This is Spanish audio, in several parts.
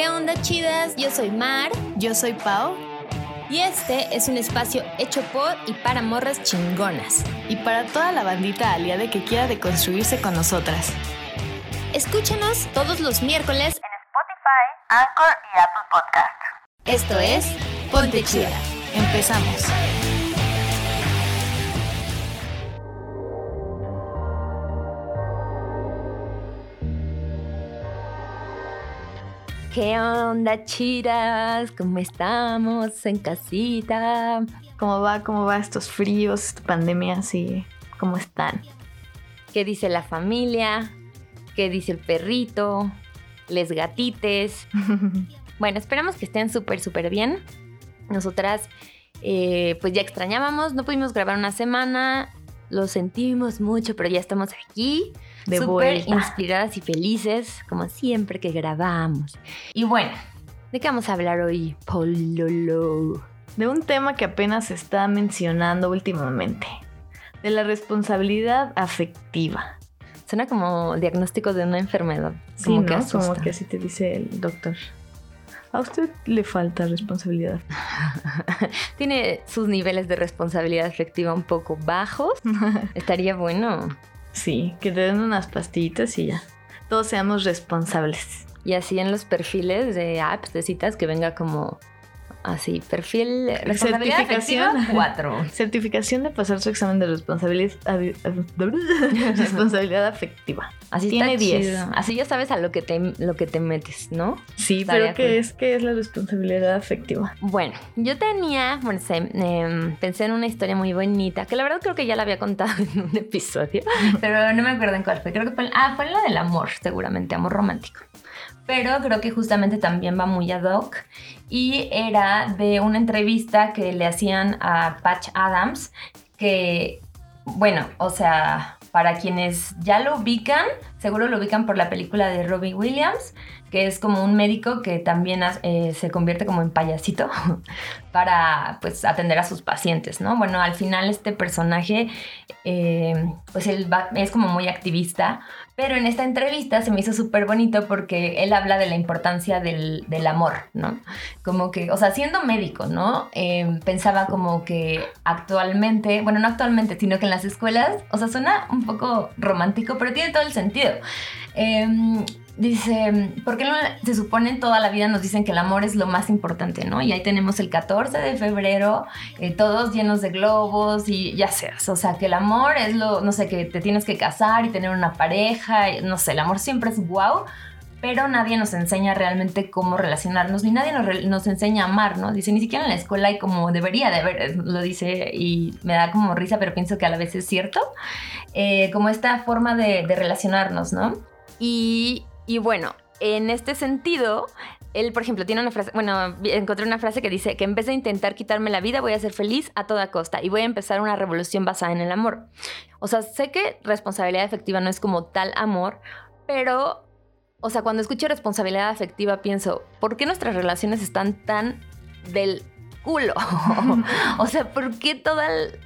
¿Qué onda chidas? Yo soy Mar. Yo soy Pau. Y este es un espacio hecho por y para morras chingonas. Y para toda la bandita aliada que quiera deconstruirse con nosotras. Escúchanos todos los miércoles en Spotify, Anchor y Apple Podcast. Esto es Ponte Chida. Empezamos. ¿Qué onda, chidas? ¿Cómo estamos en casita? ¿Cómo va? ¿Cómo va estos fríos, esta pandemia así? ¿Cómo están? ¿Qué dice la familia? ¿Qué dice el perrito? Les gatites. bueno, esperamos que estén súper, súper bien. Nosotras, eh, pues ya extrañábamos, no pudimos grabar una semana, lo sentimos mucho, pero ya estamos aquí De súper inspiradas y felices, como siempre que grabamos. Y bueno, ¿de qué vamos a hablar hoy, Pololo? De un tema que apenas se está mencionando últimamente. De la responsabilidad afectiva. Suena como diagnóstico de una enfermedad. Sí, como ¿no? que Como asusta. que así te dice el doctor. A usted le falta responsabilidad. Tiene sus niveles de responsabilidad afectiva un poco bajos. Estaría bueno. Sí, que te den unas pastillitas y ya. Todos seamos responsables. Y así en los perfiles de apps, de citas, que venga como así, perfil responsabilidad Certificación. afectiva 4. Certificación de pasar su examen de responsabilidad, responsabilidad afectiva. Así Tiene está 10. chido. Así ya sabes a lo que te, lo que te metes, ¿no? Sí, pero ¿qué es, ¿qué es la responsabilidad afectiva? Bueno, yo tenía, bueno, sé, em, pensé en una historia muy bonita, que la verdad creo que ya la había contado en un episodio, pero no me acuerdo en cuál fue. Creo que fue, ah, fue la del amor, seguramente, amor romántico. Pero creo que justamente también va muy ad hoc y era de una entrevista que le hacían a Patch Adams, que, bueno, o sea, para quienes ya lo ubican, seguro lo ubican por la película de Robbie Williams, que es como un médico que también eh, se convierte como en payasito para pues atender a sus pacientes, ¿no? Bueno, al final este personaje eh, pues él es como muy activista, pero en esta entrevista se me hizo súper bonito porque él habla de la importancia del, del amor, ¿no? Como que, o sea, siendo médico, ¿no? Eh, pensaba como que actualmente, bueno, no actualmente, sino que en las escuelas, o sea, suena un poco romántico, pero tiene todo el sentido. Eh, Dice, ¿por qué no se supone toda la vida nos dicen que el amor es lo más importante, ¿no? Y ahí tenemos el 14 de febrero, eh, todos llenos de globos y ya seas, o sea, que el amor es lo, no sé, que te tienes que casar y tener una pareja, y no sé, el amor siempre es guau, pero nadie nos enseña realmente cómo relacionarnos, ni nadie nos, nos enseña a amar, ¿no? Dice, ni siquiera en la escuela hay como debería de haber, lo dice y me da como risa, pero pienso que a la vez es cierto, eh, como esta forma de, de relacionarnos, ¿no? Y, y bueno, en este sentido, él, por ejemplo, tiene una frase, bueno, encontré una frase que dice que en vez de intentar quitarme la vida, voy a ser feliz a toda costa y voy a empezar una revolución basada en el amor. O sea, sé que responsabilidad afectiva no es como tal amor, pero, o sea, cuando escucho responsabilidad afectiva pienso, ¿por qué nuestras relaciones están tan del culo? o sea, ¿por qué toda... el-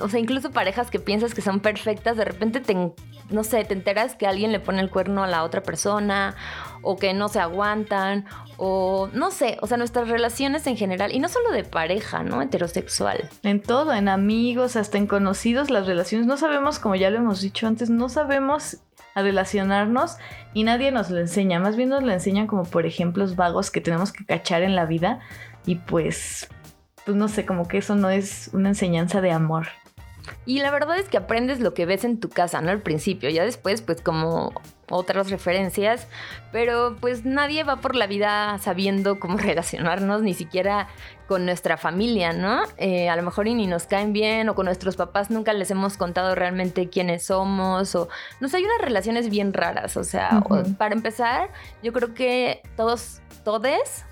o sea, incluso parejas que piensas que son perfectas, de repente te, no sé, te enteras que alguien le pone el cuerno a la otra persona o que no se aguantan o no sé, o sea, nuestras relaciones en general y no solo de pareja, ¿no? Heterosexual. En todo, en amigos, hasta en conocidos, las relaciones. No sabemos, como ya lo hemos dicho antes, no sabemos a relacionarnos y nadie nos lo enseña. Más bien nos lo enseñan como por ejemplos vagos que tenemos que cachar en la vida y pues, pues no sé, como que eso no es una enseñanza de amor. Y la verdad es que aprendes lo que ves en tu casa, ¿no? Al principio, ya después, pues como otras referencias, pero pues nadie va por la vida sabiendo cómo relacionarnos, ni siquiera con nuestra familia, ¿no? Eh, a lo mejor y ni nos caen bien, o con nuestros papás nunca les hemos contado realmente quiénes somos, o no sé, hay unas relaciones bien raras, o sea, o- para empezar, yo creo que todos, todes,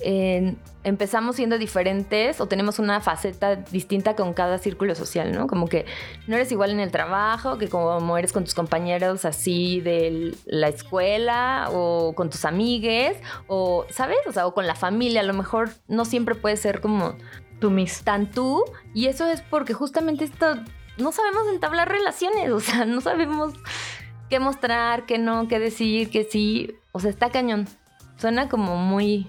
eh, empezamos siendo diferentes o tenemos una faceta distinta con cada círculo social, ¿no? Como que no eres igual en el trabajo que como eres con tus compañeros así de la escuela o con tus amigues o, ¿sabes? O sea, o con la familia, a lo mejor no siempre puede ser como Tú mis. tan tú y eso es porque justamente esto no sabemos entablar relaciones, o sea, no sabemos qué mostrar, qué no, qué decir, qué sí, o sea, está cañón. Suena como muy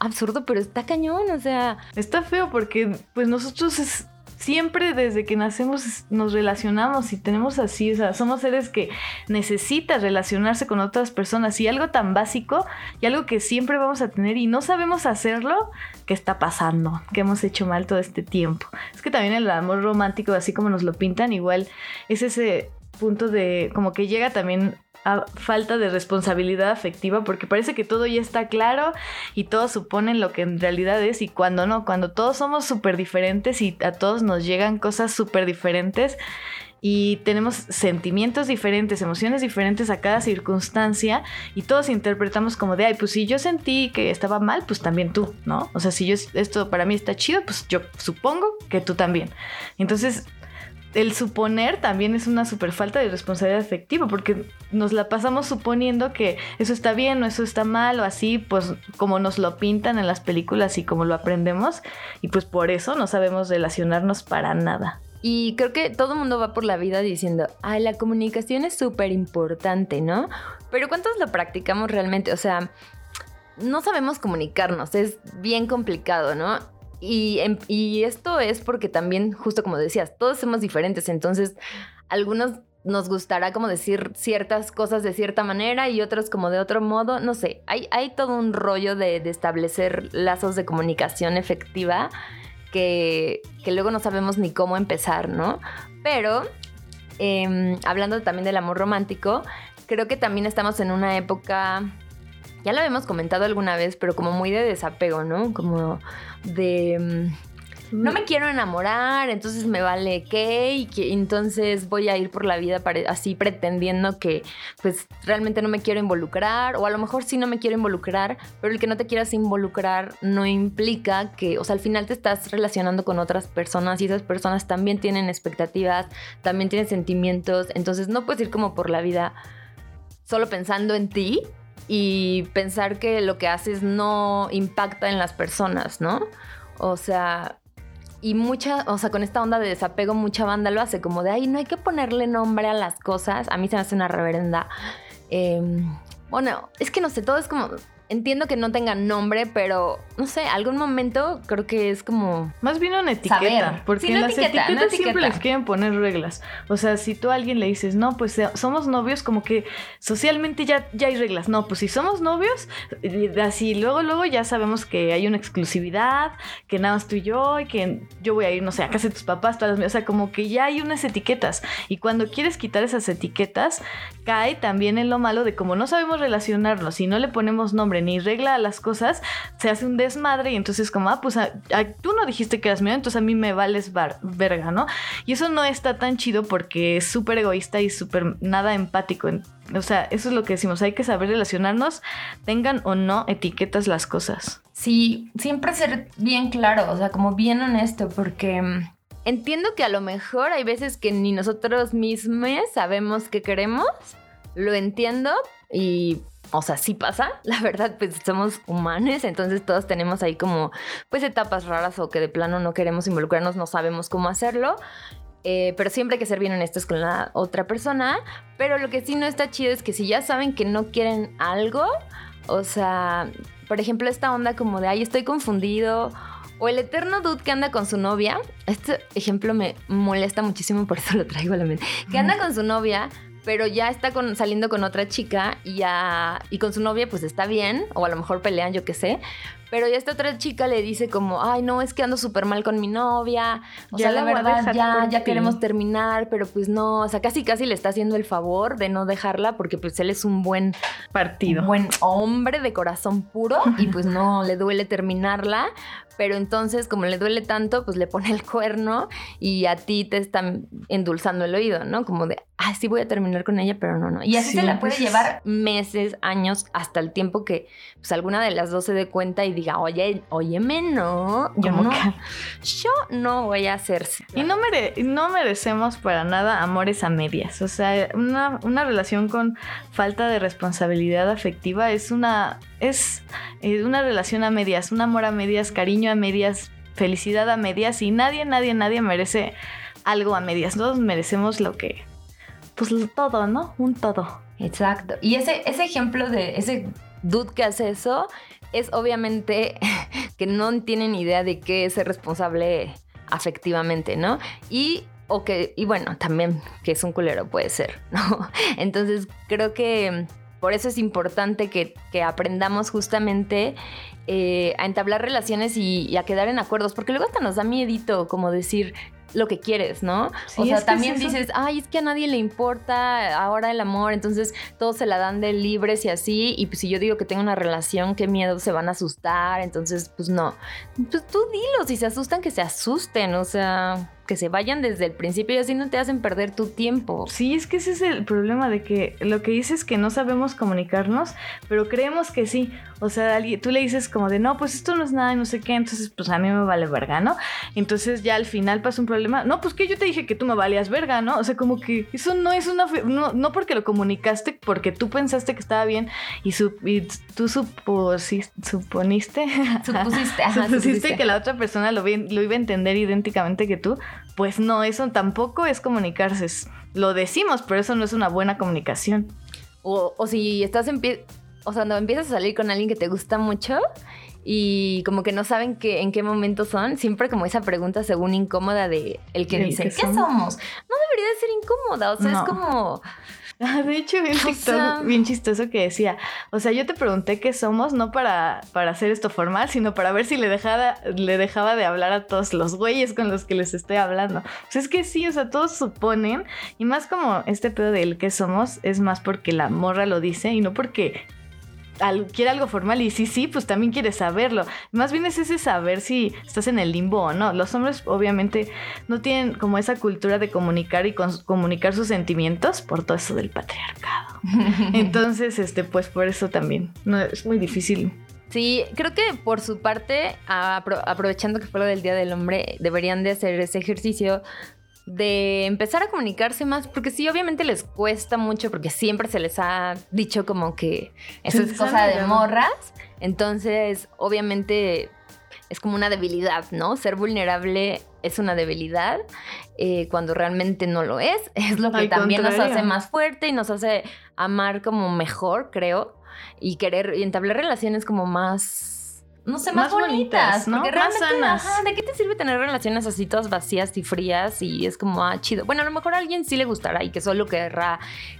absurdo, pero está cañón, o sea. Está feo porque pues nosotros es- siempre desde que nacemos nos relacionamos y tenemos así, o sea, somos seres que necesitan relacionarse con otras personas y algo tan básico y algo que siempre vamos a tener y no sabemos hacerlo, ¿qué está pasando? ¿Qué hemos hecho mal todo este tiempo? Es que también el amor romántico, así como nos lo pintan, igual es ese punto de como que llega también falta de responsabilidad afectiva porque parece que todo ya está claro y todos suponen lo que en realidad es y cuando no, cuando todos somos súper diferentes y a todos nos llegan cosas súper diferentes y tenemos sentimientos diferentes, emociones diferentes a cada circunstancia y todos interpretamos como de, ay, pues si yo sentí que estaba mal, pues también tú, ¿no? O sea, si yo esto para mí está chido, pues yo supongo que tú también. Entonces, el suponer también es una super falta de responsabilidad afectiva porque nos la pasamos suponiendo que eso está bien o eso está mal o así, pues como nos lo pintan en las películas y como lo aprendemos y pues por eso no sabemos relacionarnos para nada. Y creo que todo el mundo va por la vida diciendo, ay, la comunicación es súper importante, ¿no? Pero ¿cuántos lo practicamos realmente? O sea, no sabemos comunicarnos, es bien complicado, ¿no? Y, em- y esto es porque también, justo como decías, todos somos diferentes, entonces algunos nos gustará como decir ciertas cosas de cierta manera y otros como de otro modo, no sé, hay, hay todo un rollo de, de establecer lazos de comunicación efectiva que, que luego no sabemos ni cómo empezar, ¿no? Pero em, hablando también del amor romántico, creo que también estamos en una época, ya lo habíamos comentado alguna vez, pero como muy de desapego, ¿no? Como de... mm, no me quiero enamorar, entonces me vale qué, y que entonces voy a ir por la vida así pretendiendo que pues realmente no me quiero involucrar, o a lo mejor sí no me quiero involucrar, pero el que no te quieras involucrar no implica que, o sea, al final te estás relacionando con otras personas y esas personas también tienen expectativas, también tienen sentimientos, entonces no puedes ir como por la vida solo pensando en ti y pensar que lo que haces no impacta en las personas, ¿no? O sea, y mucha, o sea, con esta onda de desapego, mucha banda lo hace como de, ay, no hay que ponerle nombre a las cosas. A mí se me hace una reverenda. eh, bueno, es que no sé, todo es como. Entiendo que no tengan nombre, pero no sé, algún momento creo que es como. Más bien una etiqueta, Saber. porque Sí, en una las etiqueta, etiquetas siempre etiqueta. les quieren poner reglas. O sea, si tú a alguien le dices, no, pues eh, somos novios, como que socialmente ya, ya hay reglas. No, pues si somos novios, así luego, luego ya sabemos que hay una exclusividad, que nada más tú y yo, y que yo voy a ir, no sé, a casa de tus papás, todas las mías. O sea, como que ya hay unas etiquetas. Y cuando quieres quitar esas etiquetas, cae también en lo malo de como no sabemos relacionarnos y no le ponemos nombre ni regla a las cosas, se hace un desmadre y entonces como, ah, pues a- a- tú no dijiste que eras mío, entonces a mí me vales bar- verga, ¿no? Y eso no está tan chido porque es súper egoísta y súper nada empático. O sea, eso es lo que decimos, hay que saber relacionarnos, tengan o no etiquetas las cosas. Sí, siempre ser bien claro, o sea, como bien honesto, porque mm, entiendo que a lo mejor hay veces que ni nosotros mismos sabemos qué queremos, lo entiendo y, o sea, sí pasa, la verdad, pues somos humanos, entonces todos tenemos ahí como, pues etapas raras o que de plano no queremos involucrarnos, no sabemos cómo hacerlo. Eh, pero siempre hay que ser bien honestos con la otra persona. Pero lo que sí no está chido es que si ya saben que no quieren algo, o sea, por ejemplo, esta onda como de, ay, estoy confundido. O el eterno dude que anda con su novia. Este ejemplo me molesta muchísimo, por eso lo traigo a la mente. Que anda con su novia, pero ya está con- saliendo con otra chica y, ya, y con su novia pues está bien. O a lo mejor pelean, yo qué sé. Pero ya esta otra chica le dice como, ay, no, es que ando súper mal con mi novia. O Ya sea, la verdad, ya, ya ti". queremos terminar, pero pues no. O sea, casi casi le está haciendo el favor de no dejarla porque pues él es un buen Partido. un buen hombre de corazón puro y pues no le duele terminarla, pero entonces como le duele tanto, pues le pone el cuerno y a ti te están endulzando el oído, ¿no? Como de, ah, sí voy a terminar con ella, pero no, no. Y así Sí, se la puede pues- llevar meses, años, hasta el tiempo que pues alguna de las dos se dé cuenta y diga, oye, óyeme, no, yo no, yo no voy a hacer. Y no, mere- no merecemos para nada amores a medias. O sea, una, una relación con falta de responsabilidad afectiva es una, es, es una relación a medias, un amor a medias, cariño a medias, felicidad a medias y nadie, nadie, nadie merece algo a medias. Todos merecemos lo que, pues todo, ¿no? Un todo. Exacto. Y ese, ese ejemplo de ese dude que hace eso es obviamente que no tienen idea de qué es ser responsable afectivamente, ¿no? Y o que, y bueno, también que es un culero puede ser, ¿no? Entonces creo que por eso es importante que, que aprendamos justamente eh, a entablar relaciones y, y, a quedar en acuerdos, porque luego hasta nos da miedito como decir lo que quieres, ¿no? Sí, o sea, también es dices, ay, es que a nadie le importa ahora el amor, entonces todos se la dan de libres y así, y pues si yo digo que tengo una relación, qué miedo, se van a asustar, entonces pues no. Pues tú dilo, si se asustan, que se asusten, o sea, que se vayan desde el principio y así no te hacen perder tu tiempo. Sí, es que ese es el problema de que lo que dices es que no sabemos comunicarnos, pero creemos que sí. O sea, alguien- tú le dices como de, no, pues esto no es nada y no sé qué, entonces pues a mí me vale verga, ¿no? Entonces ya al final pasa un problema. No, pues que yo te dije que tú me valías verga, ¿no? O sea, como que eso no es una... fe- No, no porque lo comunicaste, porque tú pensaste que estaba bien y, su, y tú suposis- suponiste... Supusiste, ajá, supusiste supusiste. que la otra persona lo iba a entender idénticamente que tú, pues no, eso tampoco es comunicarse. es- lo decimos, pero eso no es una buena comunicación. O, o si estás en pie, o sea, cuando empiezas a salir con alguien que te gusta mucho y como que no saben que, en qué momento son, siempre como esa pregunta según incómoda de el que ¿El dice, qué ¿qué somos?" somos? No debería de ser incómoda, o sea, No. es como... De hecho, vi un O TikTok sea- bien chistoso que decía, o sea, yo te pregunté qué somos, no para, para hacer esto formal, sino para ver si le dejaba, le dejaba de hablar a todos los güeyes con los que les estoy hablando. Pues es que sí, o sea, todos suponen, y más como este pedo del qué somos, es más porque la morra lo dice y no porque al- quiere algo formal y sí, sí, pues también quiere saberlo. Más bien es ese saber si estás en el limbo o no. Los hombres obviamente no tienen como esa cultura de comunicar y comunicar sus sentimientos por todo eso del patriarcado. Entonces, este, pues por eso también no, es muy difícil. Sí, creo que por su parte, apro- aprovechando que fue lo del Día del Hombre, deberían de hacer ese ejercicio de empezar a comunicarse más, porque sí, obviamente les cuesta mucho, porque siempre se les ha dicho como que eso es cosa de morras, entonces obviamente es como una debilidad, ¿no? Ser vulnerable es una debilidad eh, cuando realmente no lo es, es lo que Al también nos hace más fuerte y nos hace amar como mejor, creo, y querer y entablar relaciones como más no sé, más, Más bonitas, bonitas, ¿no? Más sanas. ajá, ¿de qué te sirve tener relaciones así todas vacías y frías? Y es como, ah, chido. Bueno, a lo mejor a alguien sí le gustará y que solo querrá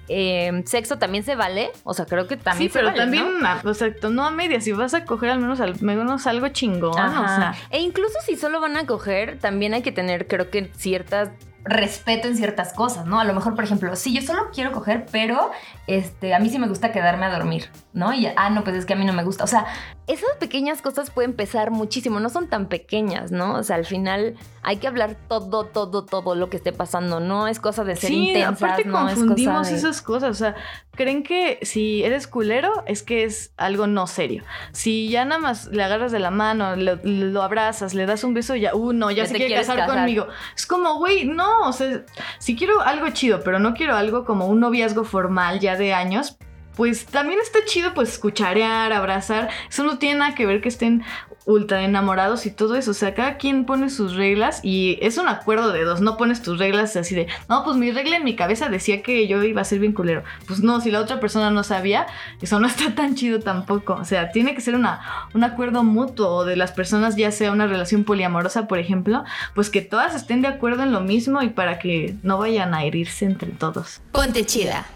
eh, sexo también se vale. O sea, creo que también sí, se pero vale, también, ¿no? a- o sea, no a medias. Si vas a coger al menos, al menos algo chingón, Ajá. o sea. E incluso si solo van a coger, también hay que tener, creo que, ciertas respeto en ciertas cosas, ¿no? A lo mejor, por ejemplo, sí, yo solo quiero coger, pero este, a mí sí me gusta quedarme a dormir, ¿no? Y, ah, no, pues es que a mí no me gusta. O sea, esas pequeñas cosas pueden pesar muchísimo, no son tan pequeñas, ¿no? O sea, al final hay que hablar todo, todo, todo lo que esté pasando. No es cosa de ser Sí, intensas, aparte no es confundimos cosa de... esas cosas. O sea, creen que si eres culero es que es algo no serio. Si ya nada más le agarras de la mano, lo, lo abrazas, le das un beso, ya, uh, no, ya, Ya se quiere casar, casar. conmigo. Es como, güey, no, o sea, si quiero algo chido, pero no quiero algo como un noviazgo formal ya de años. Pues también está chido, pues, cucharear, abrazar. Eso no tiene nada que ver que estén ultra enamorados y todo eso. O sea, cada quien pone sus reglas y es un acuerdo de dos. No pones tus reglas así de, no, pues mi regla en mi cabeza decía que yo iba a ser bien culero. Pues no, si la otra persona no sabía, eso no está tan chido tampoco. O sea, tiene que ser una, un acuerdo mutuo de las personas, ya sea una relación poliamorosa, por ejemplo, pues que todas estén de acuerdo en lo mismo y para que no vayan a herirse entre todos. Ponte chida.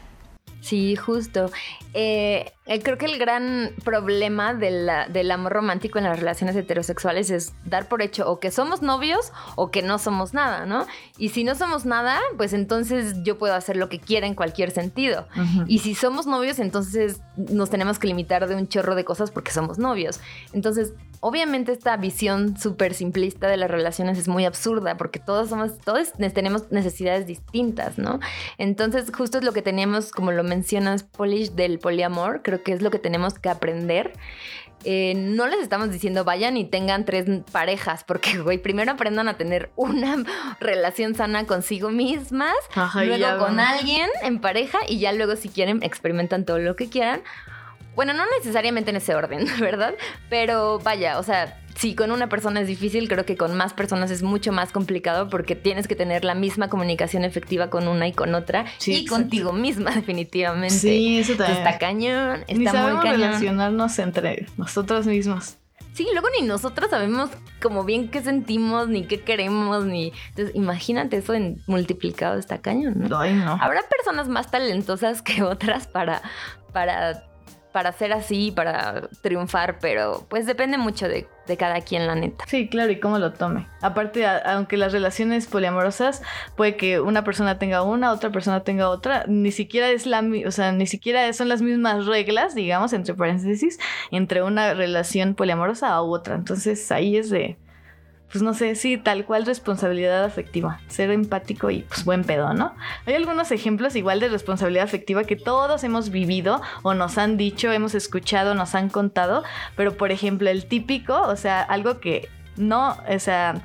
Sí, justo. Eh, eh, creo que el gran problema de la- del amor romántico en las relaciones heterosexuales es dar por hecho o que somos novios o que no somos nada, ¿no? Y si no somos nada, pues entonces yo puedo hacer lo que quiera en cualquier sentido. Y si somos novios, entonces nos tenemos que limitar de un chorro de cosas porque somos novios. Entonces, obviamente esta visión súper simplista de las relaciones es muy absurda porque todos somos, todos ne- tenemos necesidades distintas, ¿no? Entonces, justo es lo que tenemos, como lo mencionas, Polish, del poliamor, creo que es lo que tenemos que aprender. Eh, no les estamos diciendo vayan y tengan tres parejas, porque, güey, primero aprendan a tener una relación sana consigo mismas, Ajá, luego con alguien en pareja y ya luego si quieren experimentan todo lo que quieran. Bueno, no necesariamente en ese orden, ¿verdad? Pero vaya, o sea, si con una persona es difícil, creo que con más personas es mucho más complicado porque tienes que tener la misma comunicación efectiva con una y con otra Sí, y exacto. contigo misma, definitivamente. Sí, eso también. está cañón, está Ni muy sabemos cañón. relacionarnos entre nosotros mismos. Sí, luego ni nosotros sabemos como bien qué sentimos, ni qué queremos, ni... Entonces, imagínate eso en multiplicado, está cañón, ¿no? Ay, no. Habrá personas más talentosas que otras para, para, para ser así, para triunfar, pero pues depende mucho de, de cada quien, la neta. Sí, claro, y cómo lo tome. Aparte, aunque las relaciones poliamorosas puede que una persona tenga una, otra persona tenga otra, ni siquiera es la, o sea, ni siquiera son las mismas reglas, digamos, entre paréntesis, entre una relación poliamorosa u otra. Entonces, ahí es de pues no sé, sí, tal cual responsabilidad afectiva, ser empático y pues buen pedo, ¿no? Hay algunos ejemplos igual de responsabilidad afectiva que todos hemos vivido o nos han dicho, hemos escuchado, nos han contado, pero por ejemplo el típico, o sea, algo que no, o sea...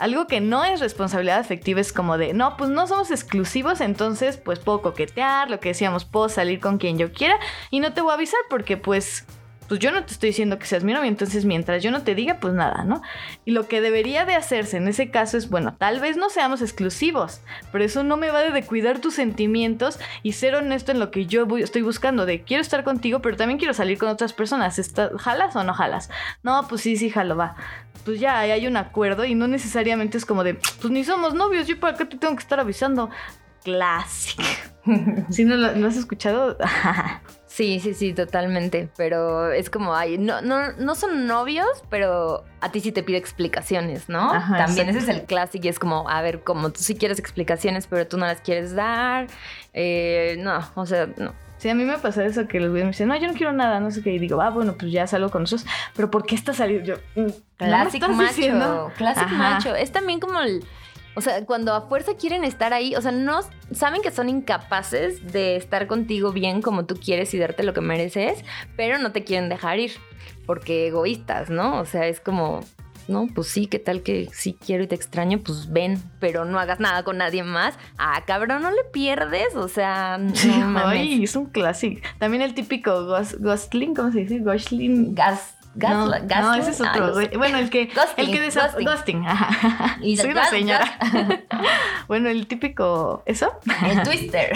Algo que no es responsabilidad afectiva es como de, no, pues no somos exclusivos, entonces pues puedo coquetear, lo que decíamos, puedo salir con quien yo quiera y no te voy a avisar porque pues pues yo no te estoy diciendo que seas mi novio, entonces mientras yo no te diga, pues nada, ¿no? Y lo que debería de hacerse en ese caso es, bueno, tal vez no seamos exclusivos, pero eso no me va de cuidar tus sentimientos y ser honesto en lo que yo voy- estoy buscando, de quiero estar contigo, pero también quiero salir con otras personas. ¿Está- ¿Jalas o no jalas? No, pues sí, sí, jalo, va. Pues ya hay un acuerdo y no necesariamente es como de, pues ni somos novios, yo para qué te tengo que estar avisando. Clásico. ¿Sí no lo, lo has escuchado? Sí, sí, sí, totalmente. Pero es como, ay, no, no, no son novios, pero a ti sí te pide explicaciones, ¿no? Ajá, También ese es el clásico y es como, a ver, como tú sí quieres explicaciones, pero tú no las quieres dar. Eh, no, o sea, no. Sí, a mí me pasa eso que los güeyes me dicen, no, yo no quiero nada, no sé qué. Y digo, ah, bueno, pues ya salgo con nosotros. Pero ¿por qué estás saliendo? Yo, mm, ¿no me Clásico macho. Clásico macho. Es también como el. O sea, cuando a fuerza quieren estar ahí, o sea, no saben que son incapaces de estar contigo bien como tú quieres y darte lo que mereces, pero no te quieren dejar ir porque egoístas, ¿no? O sea, es como, no, pues sí, ¿qué tal que sí quiero y te extraño? Pues ven, pero no hagas nada con nadie más. Ah, cabrón, no le pierdes, o sea, no mames. ay, es un clásico. También el típico ghost- ghostling, ¿cómo se dice? Ghostling. Gas, gas, no, gas- no, ese es ah, otro. güey. bueno, el que. Ghosting, el que desa- ghosting. ghosting. ajá. Y Soy una señora. bueno, el típico. ¿Eso? El twister.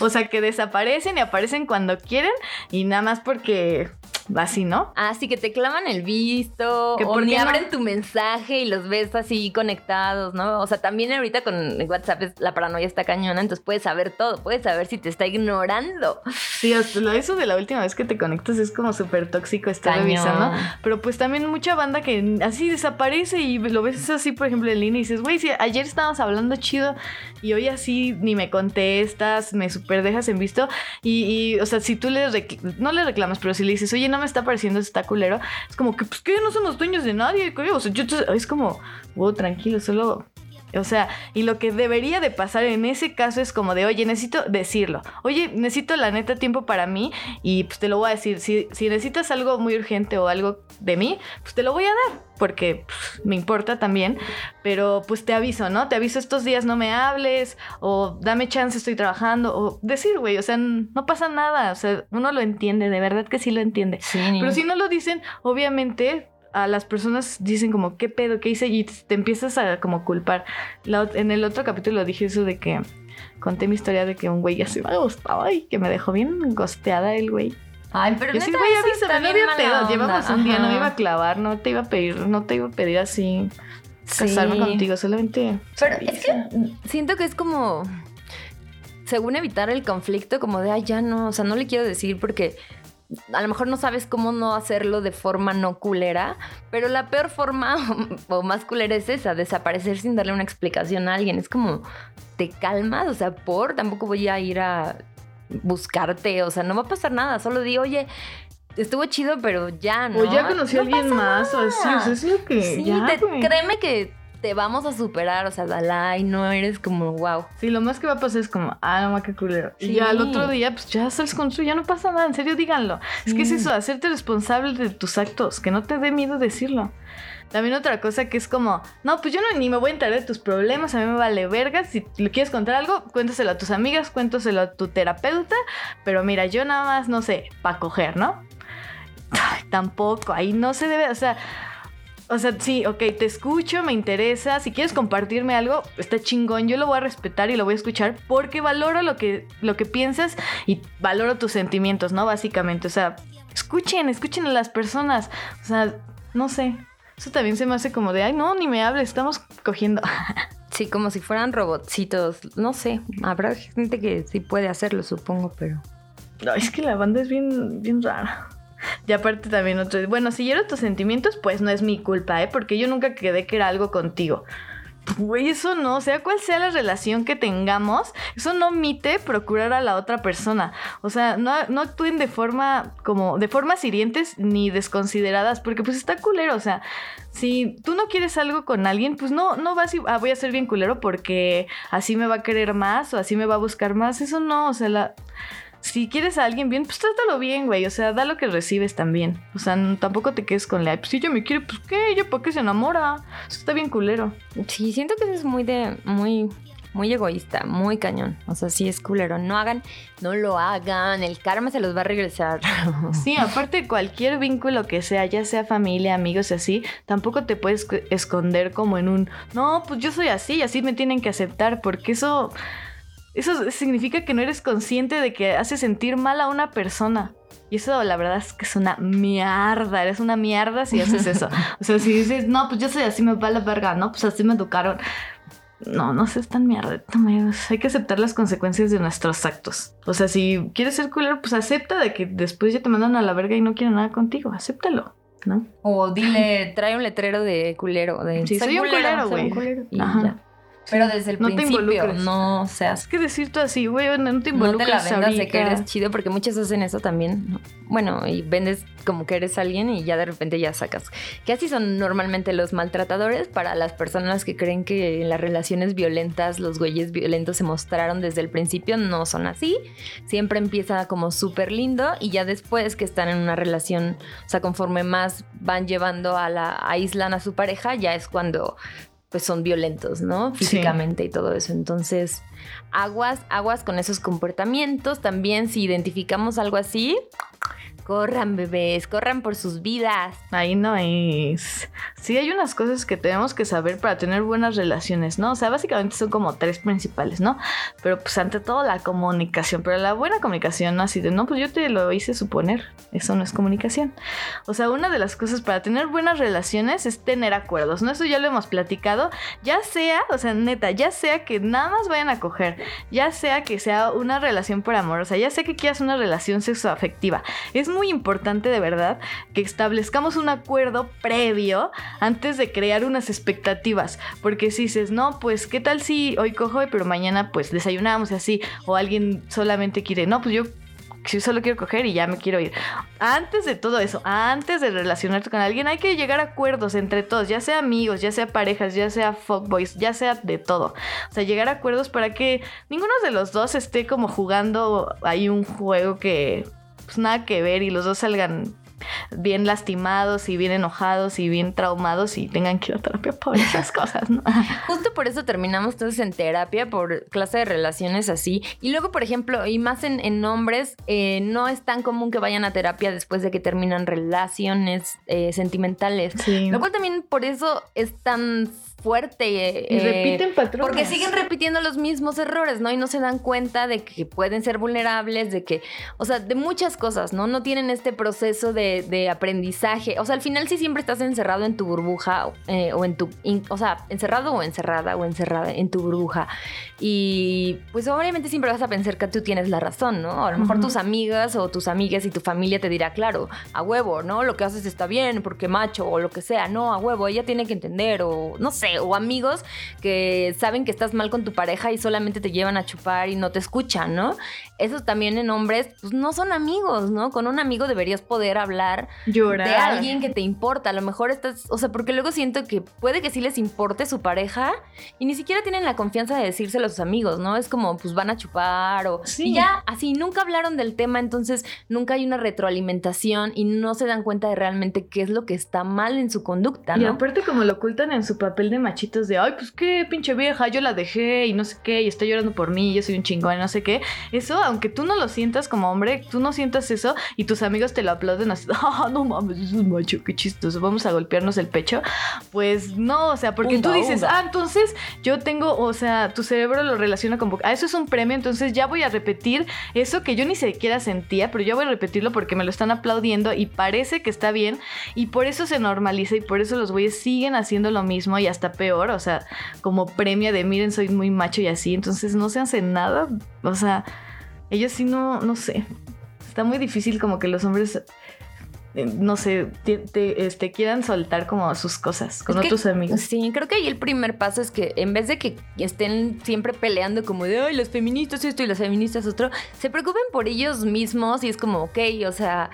o sea, que desaparecen y aparecen cuando quieren y nada más porque. Así, ¿no? Así que te clavan el visto, ¿Que o no? abren tu mensaje y los ves así conectados, ¿no? O sea, también ahorita con WhatsApp es- la paranoia está cañona, entonces puedes saber todo, puedes saber si te está ignorando. Sí, hasta lo- eso de la última vez que te conectas es como súper tóxico estar Cañón. revisando. Pero pues también mucha banda que así desaparece y lo ves así, por ejemplo, en línea y dices, güey, si ayer estábamos hablando chido y hoy así ni me contestas, me súper dejas en visto. Y, y, o sea, si tú le no le reclamas, pero si le dices, oye, no me está pareciendo, está culero, es como que, pues, que no somos dueños de nadie, es como, wow, tranquilo, solo o sea, y lo que debería de pasar en ese caso es como de, oye, necesito decirlo. Oye, necesito la neta tiempo para mí y pues te lo voy a decir. Si, si necesitas algo muy urgente o algo de mí, pues te lo voy a dar porque pues, me importa también. Pero pues te aviso, ¿no? Te aviso estos días no me hables o dame chance, estoy trabajando o decir, güey, o sea, no pasa nada. O sea, uno lo entiende, de verdad que sí lo entiende. Sí. Pero si no lo dicen, obviamente a las personas dicen como, ¿qué pedo? ¿Qué hice? Y te empiezas a como culpar. La en el otro capítulo dije eso de que conté mi historia de que un güey ya se me gustaba y que me dejó bien gosteada el güey. Ay, pero Yo sí, güey, avísame, no había pedo. Llevamos un día, no me iba a clavar, no te iba a pedir, no te iba a pedir así casarme Sí. contigo, solamente. Pero es que siento que es como, según evitar el conflicto, como de, ay, ya no, o sea, no le quiero decir porque a lo mejor no sabes cómo no hacerlo de forma no culera, pero la peor forma o más culera es esa, desaparecer sin darle una explicación a alguien. Es como, te calmas, o sea, por, tampoco voy a ir a buscarte, o sea, no va a pasar nada, solo di, oye, estuvo chido, pero ya, ¿no? O ya conocí a No alguien más, o así, o sea, es lo que. Sí, ya, te- güey. créeme que te vamos a superar, o sea, Dalai, no eres como wow. Sí, lo más que va a pasar es como, ah, no, qué culero. Y ya al otro día, pues ya sales con su, ya no pasa nada, en serio, díganlo. Es que es eso, hacerte responsable de tus actos, que no te dé miedo decirlo. También otra cosa que es como, no, pues yo no, ni me voy a enterar de tus problemas, a mí me vale verga. Si le quieres contar algo, cuéntaselo a tus amigas, cuéntaselo a tu terapeuta. Pero mira, yo nada más, no sé, para coger, ¿no? Ay, tampoco, ahí no se debe, o sea, o sea, sí, ok, te escucho, me interesa. Si quieres compartirme algo, está chingón. Yo lo voy a respetar y lo voy a escuchar porque valoro lo que, lo que piensas y valoro tus sentimientos, ¿no? Básicamente, o sea, escuchen, escuchen a las personas. O sea, no sé. Eso también se me hace como de, ay, no, ni me hables, estamos cogiendo. Sí, como si fueran robotcitos, no sé, habrá gente que sí puede hacerlo, supongo, pero... No, es que la banda es bien, bien rara. Y aparte también otro, bueno, si lloro tus sentimientos, pues no es mi culpa, ¿eh? Porque yo nunca quedé que era algo contigo. Güey, eso no, sea cual sea la relación que tengamos, eso no omite procurar a la otra persona. O sea, no, no actúen de forma como, de formas hirientes ni desconsideradas, porque pues está culero. O sea, si tú no quieres algo con alguien, pues no, no vas y ah, voy a ser bien culero porque así me va a querer más o así me va a buscar más. Eso no, o sea, la, si quieres a alguien bien, pues trátalo bien, güey. O sea, da lo que recibes también. O sea, tampoco te quedes con la, pues si ella me quiere, pues qué, ella para qué se enamora. Eso está bien culero. Sí, siento que eso es muy de... muy... Muy egoísta, muy cañón. O sea, sí es culero. No hagan, no lo hagan. El karma se los va a regresar. Sí, aparte cualquier vínculo que sea, ya sea familia, amigos y así, tampoco te puedes esconder como en un, no, pues yo soy así y así me tienen que aceptar, porque eso, eso significa que no eres consciente de que hace sentir mal a una persona. Y eso la verdad es que es una mierda, eres una mierda si haces eso. O sea, si dices, no, pues yo soy así, me va la verga, no, pues así me educaron. No, no seas tan mierda. Hay que aceptar las consecuencias de nuestros actos. O sea, si quieres ser culero, pues acepta de que después ya te mandan a la verga y no quieren nada contigo. Acéptalo, ¿no? O dile, trae un letrero de culero. De, Sí, soy un culero, soy un güey. culero", y Ajá. ya. Pero desde el No te principio, no seas Es que decir tú así, güey, no te no te involucres la vendas de que eres chido, porque muchos hacen eso también. ¿no? Bueno, y vendes como que eres alguien y ya de repente ya sacas. Que así son normalmente los maltratadores para las personas que creen que en las relaciones violentas los güeyes violentos se mostraron desde el principio. No son así. Siempre empieza como súper lindo y ya después que están en una relación, o sea, conforme más van llevando a la aíslan a su pareja, ya es cuando pues son violentos, ¿no? Sí. Físicamente y todo eso. Entonces, aguas, aguas con esos comportamientos. También si identificamos algo así, corran bebés, corran por sus vidas. Ahí no es. Sí, hay unas cosas que tenemos que saber para tener buenas relaciones, ¿no? O sea, básicamente son como tres principales, ¿no? Pero pues ante todo la comunicación. Pero la buena comunicación, no así de, no, pues yo te lo hice suponer. Eso no es comunicación. O sea, una de las cosas para tener buenas relaciones es tener acuerdos, ¿no? Eso ya lo hemos platicado. Ya sea, o sea, neta, ya sea que nada más vayan a coger, ya sea que sea una relación por amor, o sea, ya sea que quieras una relación sexoafectiva. Es muy importante de verdad que establezcamos un acuerdo previo antes de crear unas expectativas. Porque si dices, no, pues, ¿qué tal si hoy cojo, pero mañana pues desayunamos y así? O alguien solamente quiere, no, pues yo si solo quiero coger y ya me quiero ir. Antes de todo eso, antes de relacionarte con alguien, hay que llegar a acuerdos entre todos, ya sea amigos, ya sea parejas, ya sea fuckboys, ya sea de todo. O sea, llegar a acuerdos para que ninguno de los dos esté como jugando ahí un juego que pues nada que ver y los dos salgan bien lastimados y bien enojados y bien traumados y tengan que ir a terapia por esas cosas, ¿no? Justo por eso terminamos entonces en terapia, por clase de relaciones así. Y luego, por ejemplo, y más en, en hombres, eh, no es tan común que vayan a terapia después de que terminan relaciones eh, sentimentales. Sí. Lo cual también por eso es tan fuerte. eh, Y repiten patrones. Porque siguen repitiendo los mismos errores, ¿no? Y no se dan cuenta de que pueden ser vulnerables, de que, o sea, de muchas cosas, ¿no? No tienen este proceso de, de aprendizaje. O sea, al final sí siempre estás encerrado en tu burbuja eh, o en tu, in- o sea, encerrado o encerrada o encerrada en tu burbuja. Y pues obviamente siempre vas a pensar que tú tienes la razón, ¿no? A lo mejor tus amigas o tus amigas y tu familia te dirá, claro, a huevo, ¿no? Lo que haces está bien porque macho o lo que sea, no, a huevo, ella tiene que entender o no sé, sé, o amigos que saben que estás mal con tu pareja y solamente te llevan a chupar y no te escuchan, ¿no? Esos también en hombres, pues no son amigos, ¿no? Con un amigo deberías poder hablar Llorar. de alguien que te importa. A lo mejor estás, o sea, porque luego siento que puede que sí les importe su pareja y ni siquiera tienen la confianza de decírselo a sus amigos, ¿no? Es como, pues van a chupar o... Sí. Y ya, así, nunca hablaron del tema, entonces nunca hay una retroalimentación y no se dan cuenta de realmente qué es lo que está mal en su conducta, Y ¿no? aparte como lo ocultan en su papel de machitos de, ay, pues qué pinche vieja, yo la dejé y no sé qué, y está llorando por mí, yo soy un chingón y no sé qué. Eso, aunque tú no lo sientas como hombre, tú no sientas eso y tus amigos te lo aplauden así, ah, no mames, eso es macho, qué chistoso, vamos a golpearnos el pecho. Pues no, o sea, porque tú dices, ah, entonces yo tengo, o sea, tu cerebro lo relaciona con, ah, eso es un premio, entonces ya voy a repetir eso que yo ni siquiera sentía, pero yo voy a repetirlo porque me lo están aplaudiendo y parece que está bien y por eso se normaliza y por eso los güeyes siguen haciendo lo mismo y hasta peor, o sea, como premio de miren, soy muy macho y así, entonces no se hace nada, o sea, ellos sí no, no sé, está muy difícil como que los hombres... eh, No sé, te, te- este, quieran soltar como sus cosas con Es que- otros amigos. Sí, creo que ahí el primer paso es que en vez de que estén siempre peleando como de, ay, las feministas esto y las feministas otro, se preocupen por ellos mismos y es como, ok, o sea,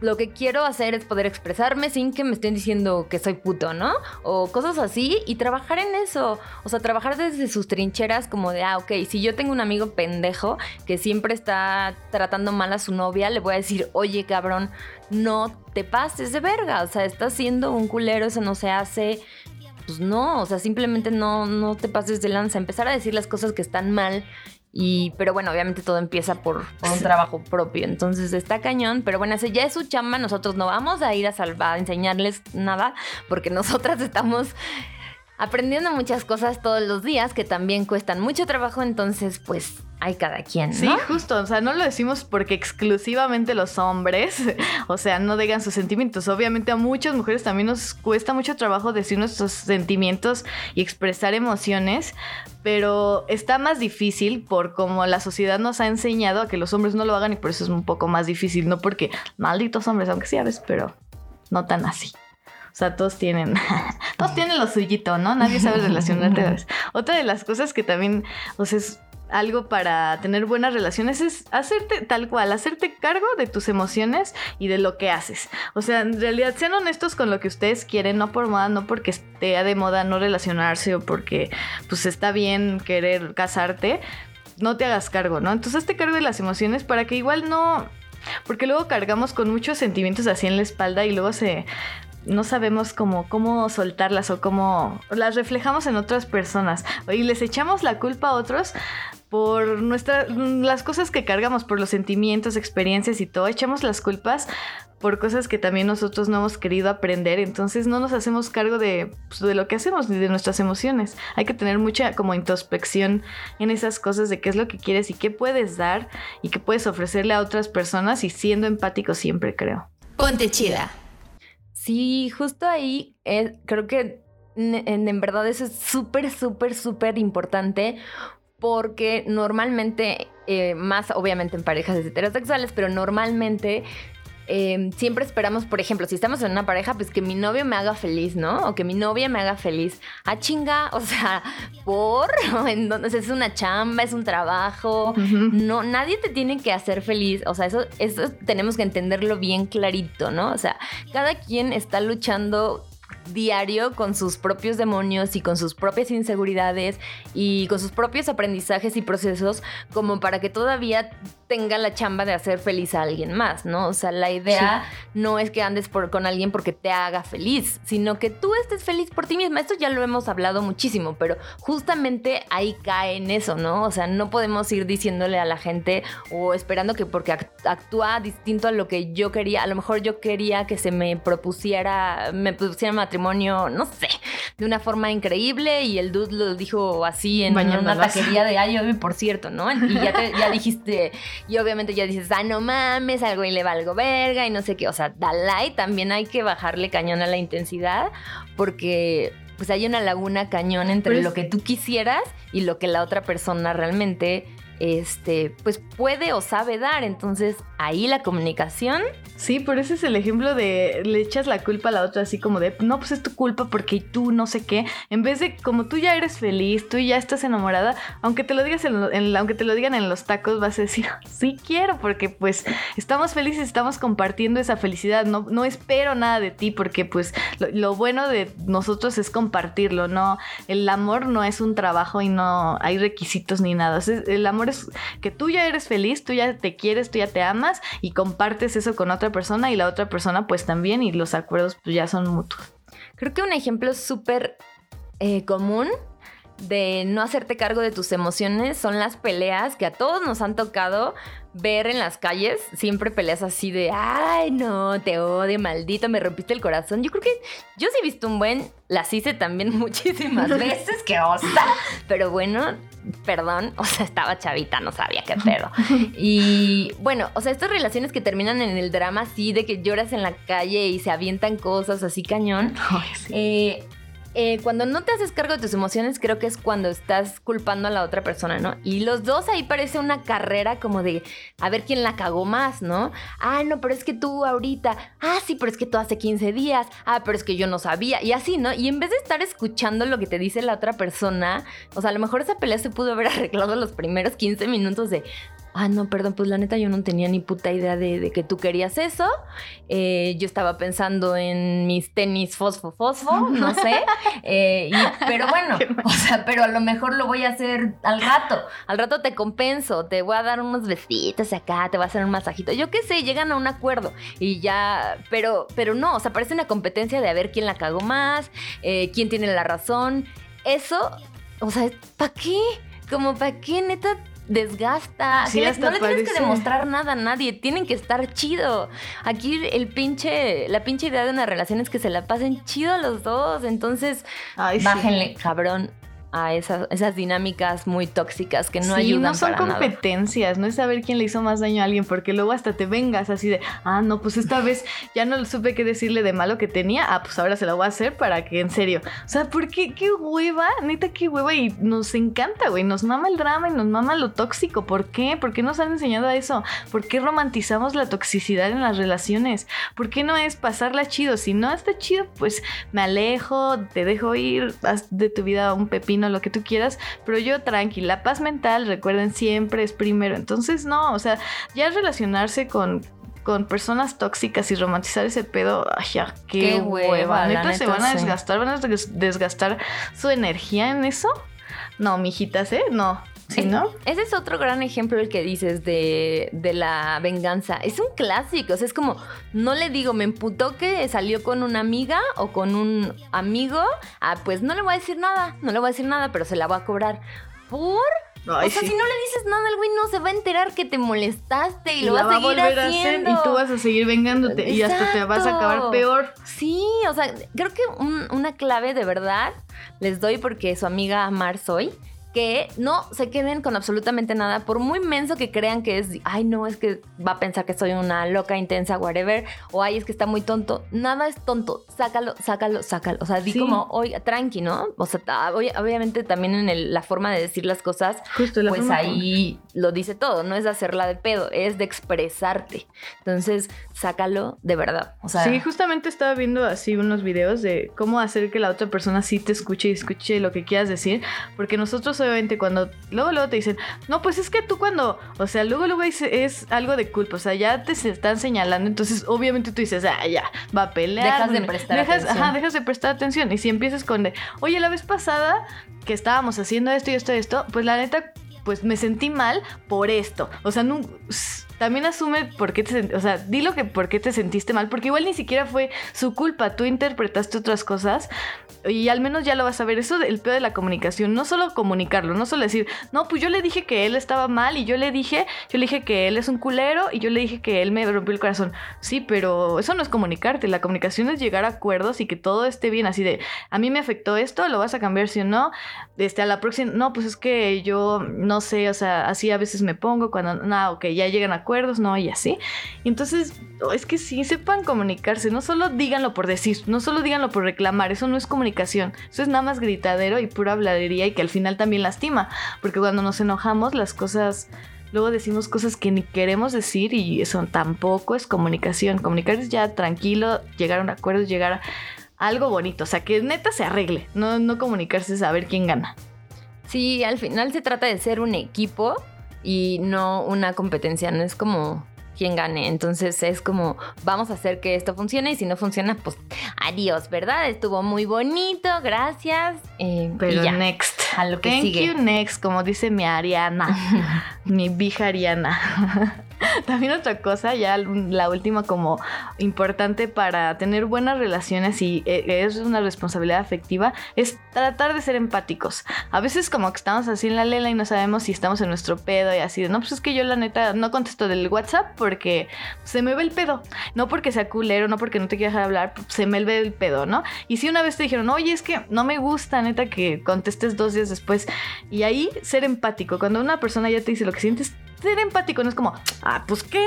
lo que quiero hacer es poder expresarme sin que me estén diciendo que soy puto, ¿no? O cosas así y trabajar en eso. O sea, trabajar desde sus trincheras como de, ah, ok, si yo tengo un amigo pendejo que siempre está tratando mal a su novia, le voy a decir, oye, cabrón, no te pases de verga. O sea, estás siendo un culero, eso no se hace pues no, o sea, simplemente no, no te pases de lanza, empezar a decir las cosas que están mal. Y, pero bueno, obviamente todo empieza por, un trabajo propio. Entonces está cañón. Pero bueno, ese ya es su chamba. Nosotros no vamos a ir a salvar, a enseñarles nada, porque nosotras estamos aprendiendo muchas cosas todos los días que también cuestan mucho trabajo. Entonces, pues hay cada quien, ¿no? Sí, justo, o sea, no lo decimos porque exclusivamente los hombres, o sea, no digan sus sentimientos. Obviamente a muchas mujeres también nos cuesta mucho trabajo decir nuestros sentimientos y expresar emociones, pero está más difícil por como la sociedad nos ha enseñado a que los hombres no lo hagan y por eso es un poco más difícil, no porque malditos hombres, aunque sí a veces, pero no tan así. O sea, todos tienen, todos tienen lo suyito, ¿no? Nadie sabe relacionarte. Otra de las cosas que también, o sea, es algo para tener buenas relaciones es hacerte tal cual, hacerte cargo de tus emociones y de lo que haces. O sea, en realidad sean honestos con lo que ustedes quieren, no por moda, no porque esté de moda no relacionarse o porque pues está bien querer casarte, no te hagas cargo, ¿no? Entonces hazte cargo de las emociones para que igual no... Porque luego cargamos con muchos sentimientos así en la espalda y luego se no sabemos cómo, cómo soltarlas o cómo las reflejamos en otras personas y les echamos la culpa a otros por nuestras las cosas que cargamos, por los sentimientos, experiencias y todo, echamos las culpas por cosas que también nosotros no hemos querido aprender, entonces no nos hacemos cargo de, pues, de lo que hacemos ni de nuestras emociones. Hay que tener mucha como introspección en esas cosas de qué es lo que quieres y qué puedes dar y qué puedes ofrecerle a otras personas y siendo empático siempre, creo. Ponte chida. Sí, justo ahí eh, creo que en, en- en verdad eso es súper, súper, súper importante porque normalmente, eh, más obviamente en parejas heterosexuales, pero normalmente eh, siempre esperamos, por ejemplo, si estamos en una pareja, pues que mi novio me haga feliz, ¿no? O que mi novia me haga feliz. Ah, chinga, o sea, por, entonces es una chamba, es un trabajo. No, nadie te tiene que hacer feliz. O sea, eso, eso tenemos que entenderlo bien clarito, ¿no? O sea, cada quien está luchando diario con sus propios demonios y con sus propias inseguridades y con sus propios aprendizajes y procesos como para que todavía tenga la chamba de hacer feliz a alguien más, ¿no? O sea, la idea no es que andes por, con alguien porque te haga feliz, sino que tú estés feliz por ti misma. Esto ya lo hemos hablado muchísimo, pero justamente ahí cae en eso, ¿no? O sea, no podemos ir diciéndole a la gente o esperando que porque act- actúa distinto a lo que yo quería, a lo mejor yo quería que se me propusiera, me propusiera matrimonio, no sé, de una forma increíble y el dude lo dijo así en una taquería de ay, por cierto, ¿no? Y ya, te- ya dijiste, y obviamente ya dices, ah, no mames, algo y le valgo verga y no sé qué. O sea, Dalai también hay que bajarle cañón a la intensidad porque pues hay una laguna cañón entre lo que tú quisieras y lo que la otra persona realmente este, pues puede o sabe dar. Entonces, ahí la comunicación. Sí, por eso es el ejemplo de le echas la culpa a la otra así como de, no, pues es tu culpa porque tú no sé qué. En vez de como tú ya eres feliz, tú ya estás enamorada, aunque te lo digas en, en- aunque te lo digan en los tacos, vas a decir, sí quiero, porque pues estamos felices, estamos compartiendo esa felicidad. No, no espero nada de ti porque pues lo, bueno de nosotros es compartirlo, no, el amor no es un trabajo y no hay requisitos ni nada. El amor que tú ya eres feliz, tú ya te quieres, tú ya te amas y compartes eso con otra persona y la otra persona pues también y los acuerdos pues ya son mutuos. Creo que un ejemplo súper eh, común de no hacerte cargo de tus emociones son las peleas que a todos nos han tocado ver en las calles. Siempre peleas así de, ay, no, te odio, maldito, me rompiste el corazón. Yo creo que yo sí he visto un buen, las hice también muchísimas veces, que osa. Pero bueno, perdón, o sea, estaba chavita, no sabía qué pedo. Y bueno, o sea, estas relaciones que terminan en el drama así de que lloras en la calle y se avientan cosas así cañón. Eh, eh, cuando no te haces cargo de tus emociones, creo que es cuando estás culpando a la otra persona, ¿no? Y los dos ahí parece una carrera como de a ver quién la cagó más, ¿no? Ah, no, pero es que tú ahorita. Ah, sí, pero es que tú hace 15 días. Ah, pero es que yo no sabía. Y así, ¿no? Y en vez de estar escuchando lo que te dice la otra persona, o sea, a lo mejor esa pelea se pudo haber arreglado los primeros 15 minutos de. Ah, no, perdón, pues la neta yo no tenía ni puta idea de, de que tú querías eso. Eh, yo estaba pensando en mis tenis fosfo fosfo, no sé. Eh, y- pero bueno, o sea, pero a lo mejor lo voy a hacer al rato. Al rato te compenso, te voy a dar unos besitos acá, te voy a hacer un masajito. Yo qué sé, llegan a un acuerdo y ya, pero, pero no, o sea, parece una competencia de a ver quién la cagó más, eh, quién tiene la razón. Eso, o sea, ¿para qué? Como para qué, neta, desgasta. Sí, Que le- hasta no le tienes que demostrar nada a nadie. Tienen que estar chido. Aquí el pinche, la pinche idea de una relación es que se la pasen chido los dos. Entonces, Ay, sí. bájenle, cabrón, a esas, esas dinámicas muy tóxicas que no sí, ayudan no son para nada. competencias, no es saber quién le hizo más daño a alguien, porque luego hasta te vengas así de, ah, no, pues esta vez ya no supe qué decirle de malo que tenía, ah, pues ahora se la voy a hacer para que, en serio, o sea, ¿por qué? ¿Qué hueva? Neta, qué hueva, y nos encanta, güey, nos mama el drama y nos mama lo tóxico, ¿por qué? ¿Por qué nos han enseñado a eso? ¿Por qué romantizamos la toxicidad en las relaciones? ¿Por qué no es pasarla chido? Si no está chido, pues me alejo, te dejo ir, haz de tu vida un pepino, lo que tú quieras, pero yo tranquila, paz mental, recuerden, siempre es primero. Entonces, no, o sea, ya relacionarse con con personas tóxicas y romantizar ese pedo, ay, ya, qué, Qué hueva. hueva, Neta, se van a sí. desgastar, van a des- desgastar su energía en eso. No, mijitas, ¿eh? No. ¿Sí, no? Ese es otro gran ejemplo el que dices de, de la venganza. Es un clásico. O sea, es como, no le digo, me emputó que salió con una amiga o con un amigo. Ah, pues no le voy a decir nada. No le voy a decir nada, pero se la voy a cobrar. ¿Por? Ay, o sea, sí. si no le dices nada, el güey no se va a enterar que te molestaste y, Y lo va a seguir volver haciendo. y tú vas a seguir vengándote y hasta te vas a acabar peor. Sí, o sea, creo que un- una clave de verdad les doy porque su amiga Mar soy. Que no se queden con absolutamente nada, por muy menso que crean que es, ay, no, es que va a pensar que soy una loca intensa, whatever, o ay, es que está muy tonto. Nada es tonto, sácalo, sácalo, sácalo. O sea, di Sí. como, oiga, tranqui, ¿no? O sea, obviamente también en el- la forma de decir las cosas, Justo la pues ahí lo dice todo, no es de hacerla de pedo, es de expresarte. Entonces, sácalo de verdad. O sea, Sí, justamente estaba viendo así unos videos de cómo hacer que la otra persona sí te escuche y escuche lo que quieras decir. Porque nosotros obviamente cuando luego luego te dicen, no, pues es que tú cuando, o sea, luego luego es, es algo de culpa, o sea, ya te se están señalando, entonces obviamente tú dices, ah, ya, va a pelear. Dejas de prestar dejas, atención. Ajá, dejas de prestar atención. Y si empiezas con de, oye, la vez pasada que estábamos haciendo esto y esto y esto, pues la neta pues me sentí mal por esto. O sea, no, también asume por qué te o sea, dilo que por qué te sentiste mal, porque igual ni siquiera fue su culpa, tú interpretaste otras cosas y al menos ya lo vas a ver. Eso el peor de la comunicación, no solo comunicarlo, no solo decir, no, pues yo le dije que él estaba mal y yo le dije, yo le dije que él es un culero y yo le dije que él me rompió el corazón. Sí, pero eso no es comunicarte, la comunicación es llegar a acuerdos y que todo esté bien, así de, a mí me afectó esto, lo vas a cambiar si o no, este, a la próxima, no, pues es que yo no sé, o sea, así a veces me pongo cuando, no, ok, ya llegan a acuerdos, no, y así. Entonces, es que sí, sepan comunicarse, no solo díganlo por decir, no solo díganlo por reclamar, eso no es comunicación, eso es nada más gritadero y pura habladería y que al final también lastima, porque cuando nos enojamos las cosas luego decimos cosas que ni queremos decir y eso tampoco es comunicación. Comunicar es ya tranquilo, llegar a un acuerdo, llegar a algo bonito, o sea, que neta se arregle, no, no comunicarse, saber quién gana. Sí, al final se trata de ser un equipo y no una competencia, no es como quien gane. Entonces es como, vamos a hacer que esto funcione y si no funciona, pues adiós, ¿verdad? Estuvo muy bonito, gracias. eh, y Pero ya, next. a lo que Thank sigue. you next, como dice mi Ariana, mi vieja Ariana. También otra cosa, ya la última como importante para tener buenas relaciones y eh, es una responsabilidad afectiva, es tratar de ser empáticos. A veces como que estamos así en la lela y no sabemos si estamos en nuestro pedo y así de, no, pues es que yo la neta no contesto del WhatsApp porque se me ve el pedo. No porque sea culero, no porque no te quiera dejar hablar, se me ve el pedo, ¿no? Y si una vez te dijeron, oye, es que no me gusta, neta, que contestes dos días después. Y ahí ser empático. Cuando una persona ya te dice lo que sientes, ser empático no es como, ah, pues qué,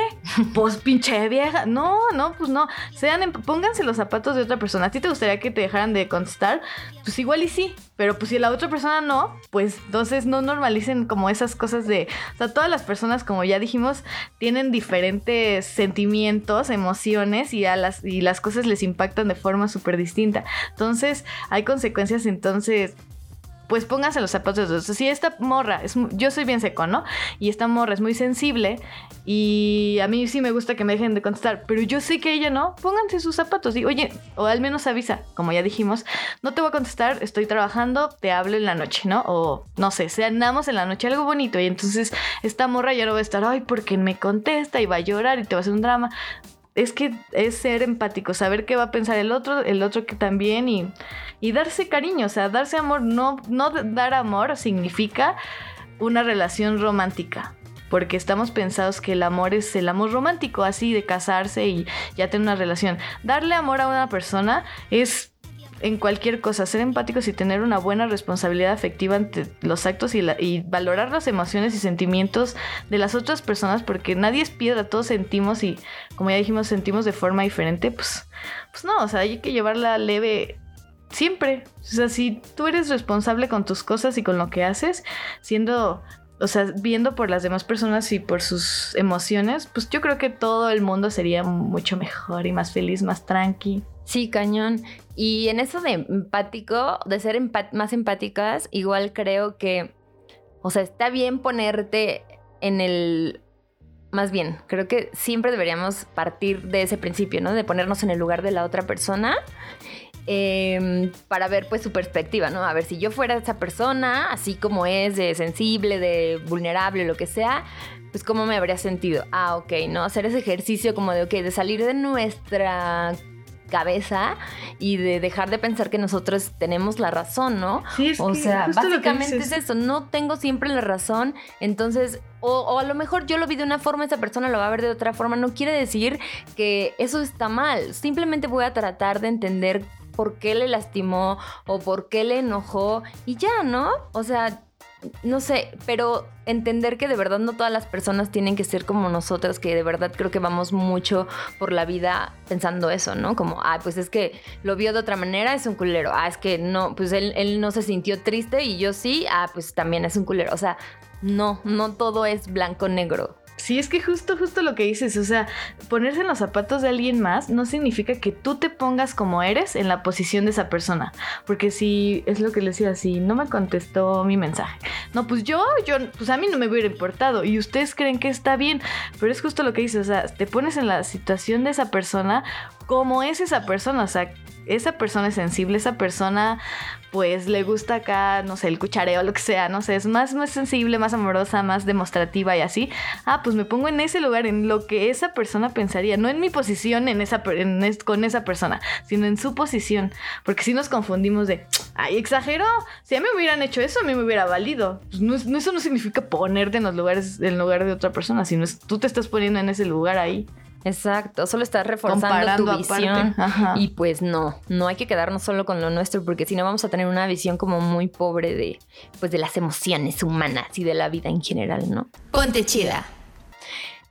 pues pinche vieja. No, no, pues no. Sean, emp- pónganse los zapatos de otra persona. ¿A ti te gustaría que te dejaran de contestar? Pues igual y sí. Pero pues si la otra persona no, pues entonces no normalicen como esas cosas de... O sea, todas las personas, como ya dijimos, tienen diferentes sentimientos, emociones y, a las, y las cosas les impactan de forma súper distinta. Entonces, hay consecuencias, entonces pues pónganse los zapatos de. Si esta morra, es, yo soy bien seco, ¿no? Y esta morra es muy sensible y a mí sí me gusta que me dejen de contestar, pero yo sé que ella no, pónganse sus zapatos y oye, o al menos avisa, como ya dijimos, no te voy a contestar, estoy trabajando, te hablo en la noche, ¿no? O no sé, cenamos en la noche, algo bonito y entonces esta morra ya no va a estar, ay, porque me contesta y va a llorar y te va a hacer un drama. Es que es ser empático, saber qué va a pensar el otro, el otro que también y, y darse cariño, o sea, darse amor, no, no dar amor significa una relación romántica. Porque estamos pensados que el amor es el amor romántico, así de casarse y ya tener una relación. Darle amor a una persona es en cualquier cosa, ser empáticos y tener una buena responsabilidad afectiva ante los actos y, la- y valorar las emociones y sentimientos de las otras personas, porque nadie es piedra, todos sentimos y, como ya dijimos, sentimos de forma diferente, pues, pues no, o sea, hay que llevarla leve siempre. O sea, si tú eres responsable con tus cosas y con lo que haces, siendo, o sea, viendo por las demás personas y por sus emociones, pues yo creo que todo el mundo sería mucho mejor y más feliz, más tranqui. Sí, cañón. Y en eso de empático, de ser empa- más empáticas, igual creo que, o sea, está bien ponerte en el... Más bien, creo que siempre deberíamos partir de ese principio, ¿no? De ponernos en el lugar de la otra persona em, para ver pues su perspectiva, ¿no? A ver, si yo fuera esa persona, así como es, de sensible, de vulnerable, lo que sea, pues cómo me habría sentido. Ah, ok, ¿no? Hacer ese ejercicio como de, ok, de salir de nuestra cabeza y de dejar de pensar que nosotros tenemos la razón, ¿no? Sí, es O que sea, básicamente es eso, no tengo siempre la razón, entonces, o, o a lo mejor yo lo vi de una forma, esa persona lo va a ver de otra forma, no quiere decir que eso está mal, simplemente voy a tratar de entender por qué le lastimó o por qué le enojó y ya, ¿no? O sea, no sé, pero entender que de verdad no todas las personas tienen que ser como nosotras, que de verdad creo que vamos mucho por la vida pensando eso, ¿no? Como, ah, pues es que lo vio de otra manera, es un culero. Ah, es que no, pues él, él no se sintió triste y yo sí, ah, pues también es un culero. O sea, no, no todo es blanco-negro. Sí, es que justo, justo lo que dices, o sea, ponerse en los zapatos de alguien más no significa que tú te pongas como eres en la posición de esa persona. Porque si, es lo que les decía, si no me contestó mi mensaje, no, pues yo, yo, pues a mí no me hubiera importado y ustedes creen que está bien, pero es justo lo que dices, o sea, te pones en la situación de esa persona como es esa persona, o sea, esa persona es sensible, esa persona pues le gusta acá, no sé, el cuchareo, lo que sea, no sé, es más, más sensible, más amorosa, más demostrativa y así. Ah, pues me pongo en ese lugar, en lo que esa persona pensaría, no en mi posición en esa, en es- con esa persona, sino en su posición, porque si nos confundimos de, ay, exageró, si a mí me hubieran hecho eso, a mí me hubiera valido. Pues no, no- eso no significa ponerte en los lugares, en lugar de otra persona, sino es, tú te estás poniendo en ese lugar ahí. Exacto, solo estás reforzando Comparando tu visión. Y pues no, no hay que quedarnos solo con lo nuestro porque si no vamos a tener una visión como muy pobre de pues de las emociones humanas y de la vida en general, ¿no? Ponte chida.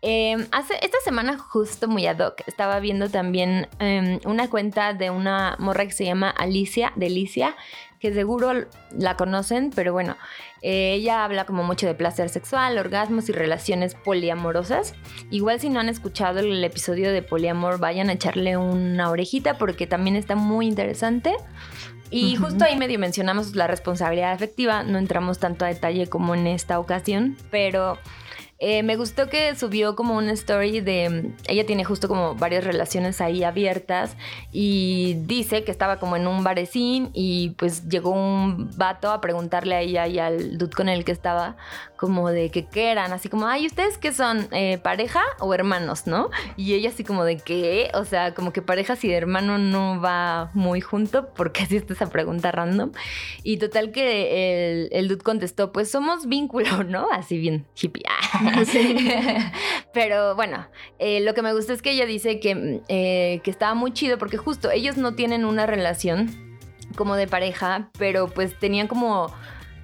Eh, hace, esta semana, justo muy ad hoc, estaba viendo también eh, una cuenta de una morra que se llama Alicia, Delicia, que seguro la conocen, pero bueno, eh, ella habla como mucho de placer sexual, orgasmos y relaciones poliamorosas. Igual si no han escuchado el episodio de poliamor, vayan a echarle una orejita porque también está muy interesante. Y justo ahí medio mencionamos la responsabilidad afectiva, no entramos tanto a detalle como en esta ocasión, pero eh, me gustó que subió como una story de... Ella tiene justo como varias relaciones ahí abiertas y dice que estaba como en un barecín y pues llegó un vato a preguntarle a ella y al dude con el que estaba como de que qué eran, así como, ay, ¿ustedes qué son? Eh, ¿Pareja o hermanos, no? Y ella así como de qué, o sea, como que pareja si de hermano no va muy junto, porque así está esa pregunta random. Y total que el, el dude contestó, pues somos vínculo, ¿no? Así bien hippie. Pero bueno, eh, lo que me gusta es que ella dice que, eh, que estaba muy chido porque justo ellos no tienen una relación como de pareja, pero pues tenían como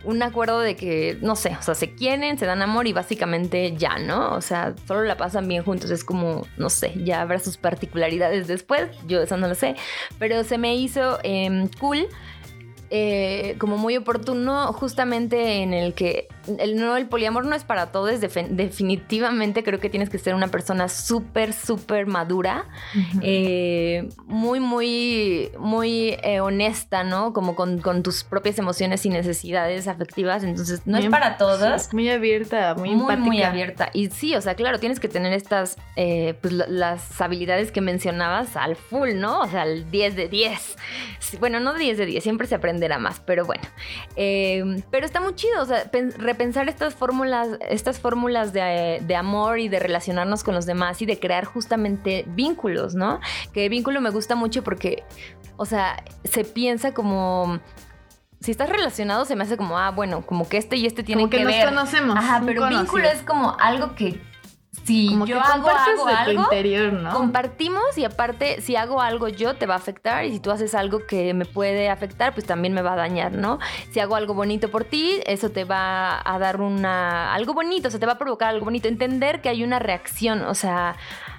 un acuerdo de que, no sé, o sea, se quieren, se dan amor y básicamente ya, ¿no? O sea, solo la pasan bien juntos, es como, no sé, ya habrá sus particularidades después, yo eso no lo sé, pero se me hizo em, cool. Eh, como muy oportuno justamente en el que el, no, el poliamor no es para todos, definitivamente creo que tienes que ser una persona súper, súper madura, eh, muy, muy, muy eh, honesta, ¿no? Como con, con tus propias emociones y necesidades afectivas, entonces no Muy es para todos. muy abierta, muy, Muy, empática. muy abierta. Y sí, o sea, claro, tienes que tener estas, eh, pues la- las habilidades que mencionabas al full, ¿no? O sea, al 10 de 10. Sí, bueno, no 10 de 10, siempre se aprenderá más, pero bueno. Eh, pero está muy chido, o sea, pen- repensar estas fórmulas, estas fórmulas de, de amor y de relacionarnos con los demás y de crear justamente vínculos, ¿no? Que vínculo me gusta mucho porque, o sea, se piensa como... Si estás relacionado, se me hace como, ah, bueno, como que este y este tienen Como que, que, nos ver. conocemos. Ajá, pero vínculo es como algo que si como yo que hago, compartes hago de tu interior, ¿no? compartimos y aparte si hago algo yo te va a afectar y si tú haces algo que me puede afectar, pues también me va a dañar, ¿no? Si hago algo bonito por ti, eso te va a dar una algo bonito, o sea, te va a provocar algo bonito, entender que hay una reacción, o sea,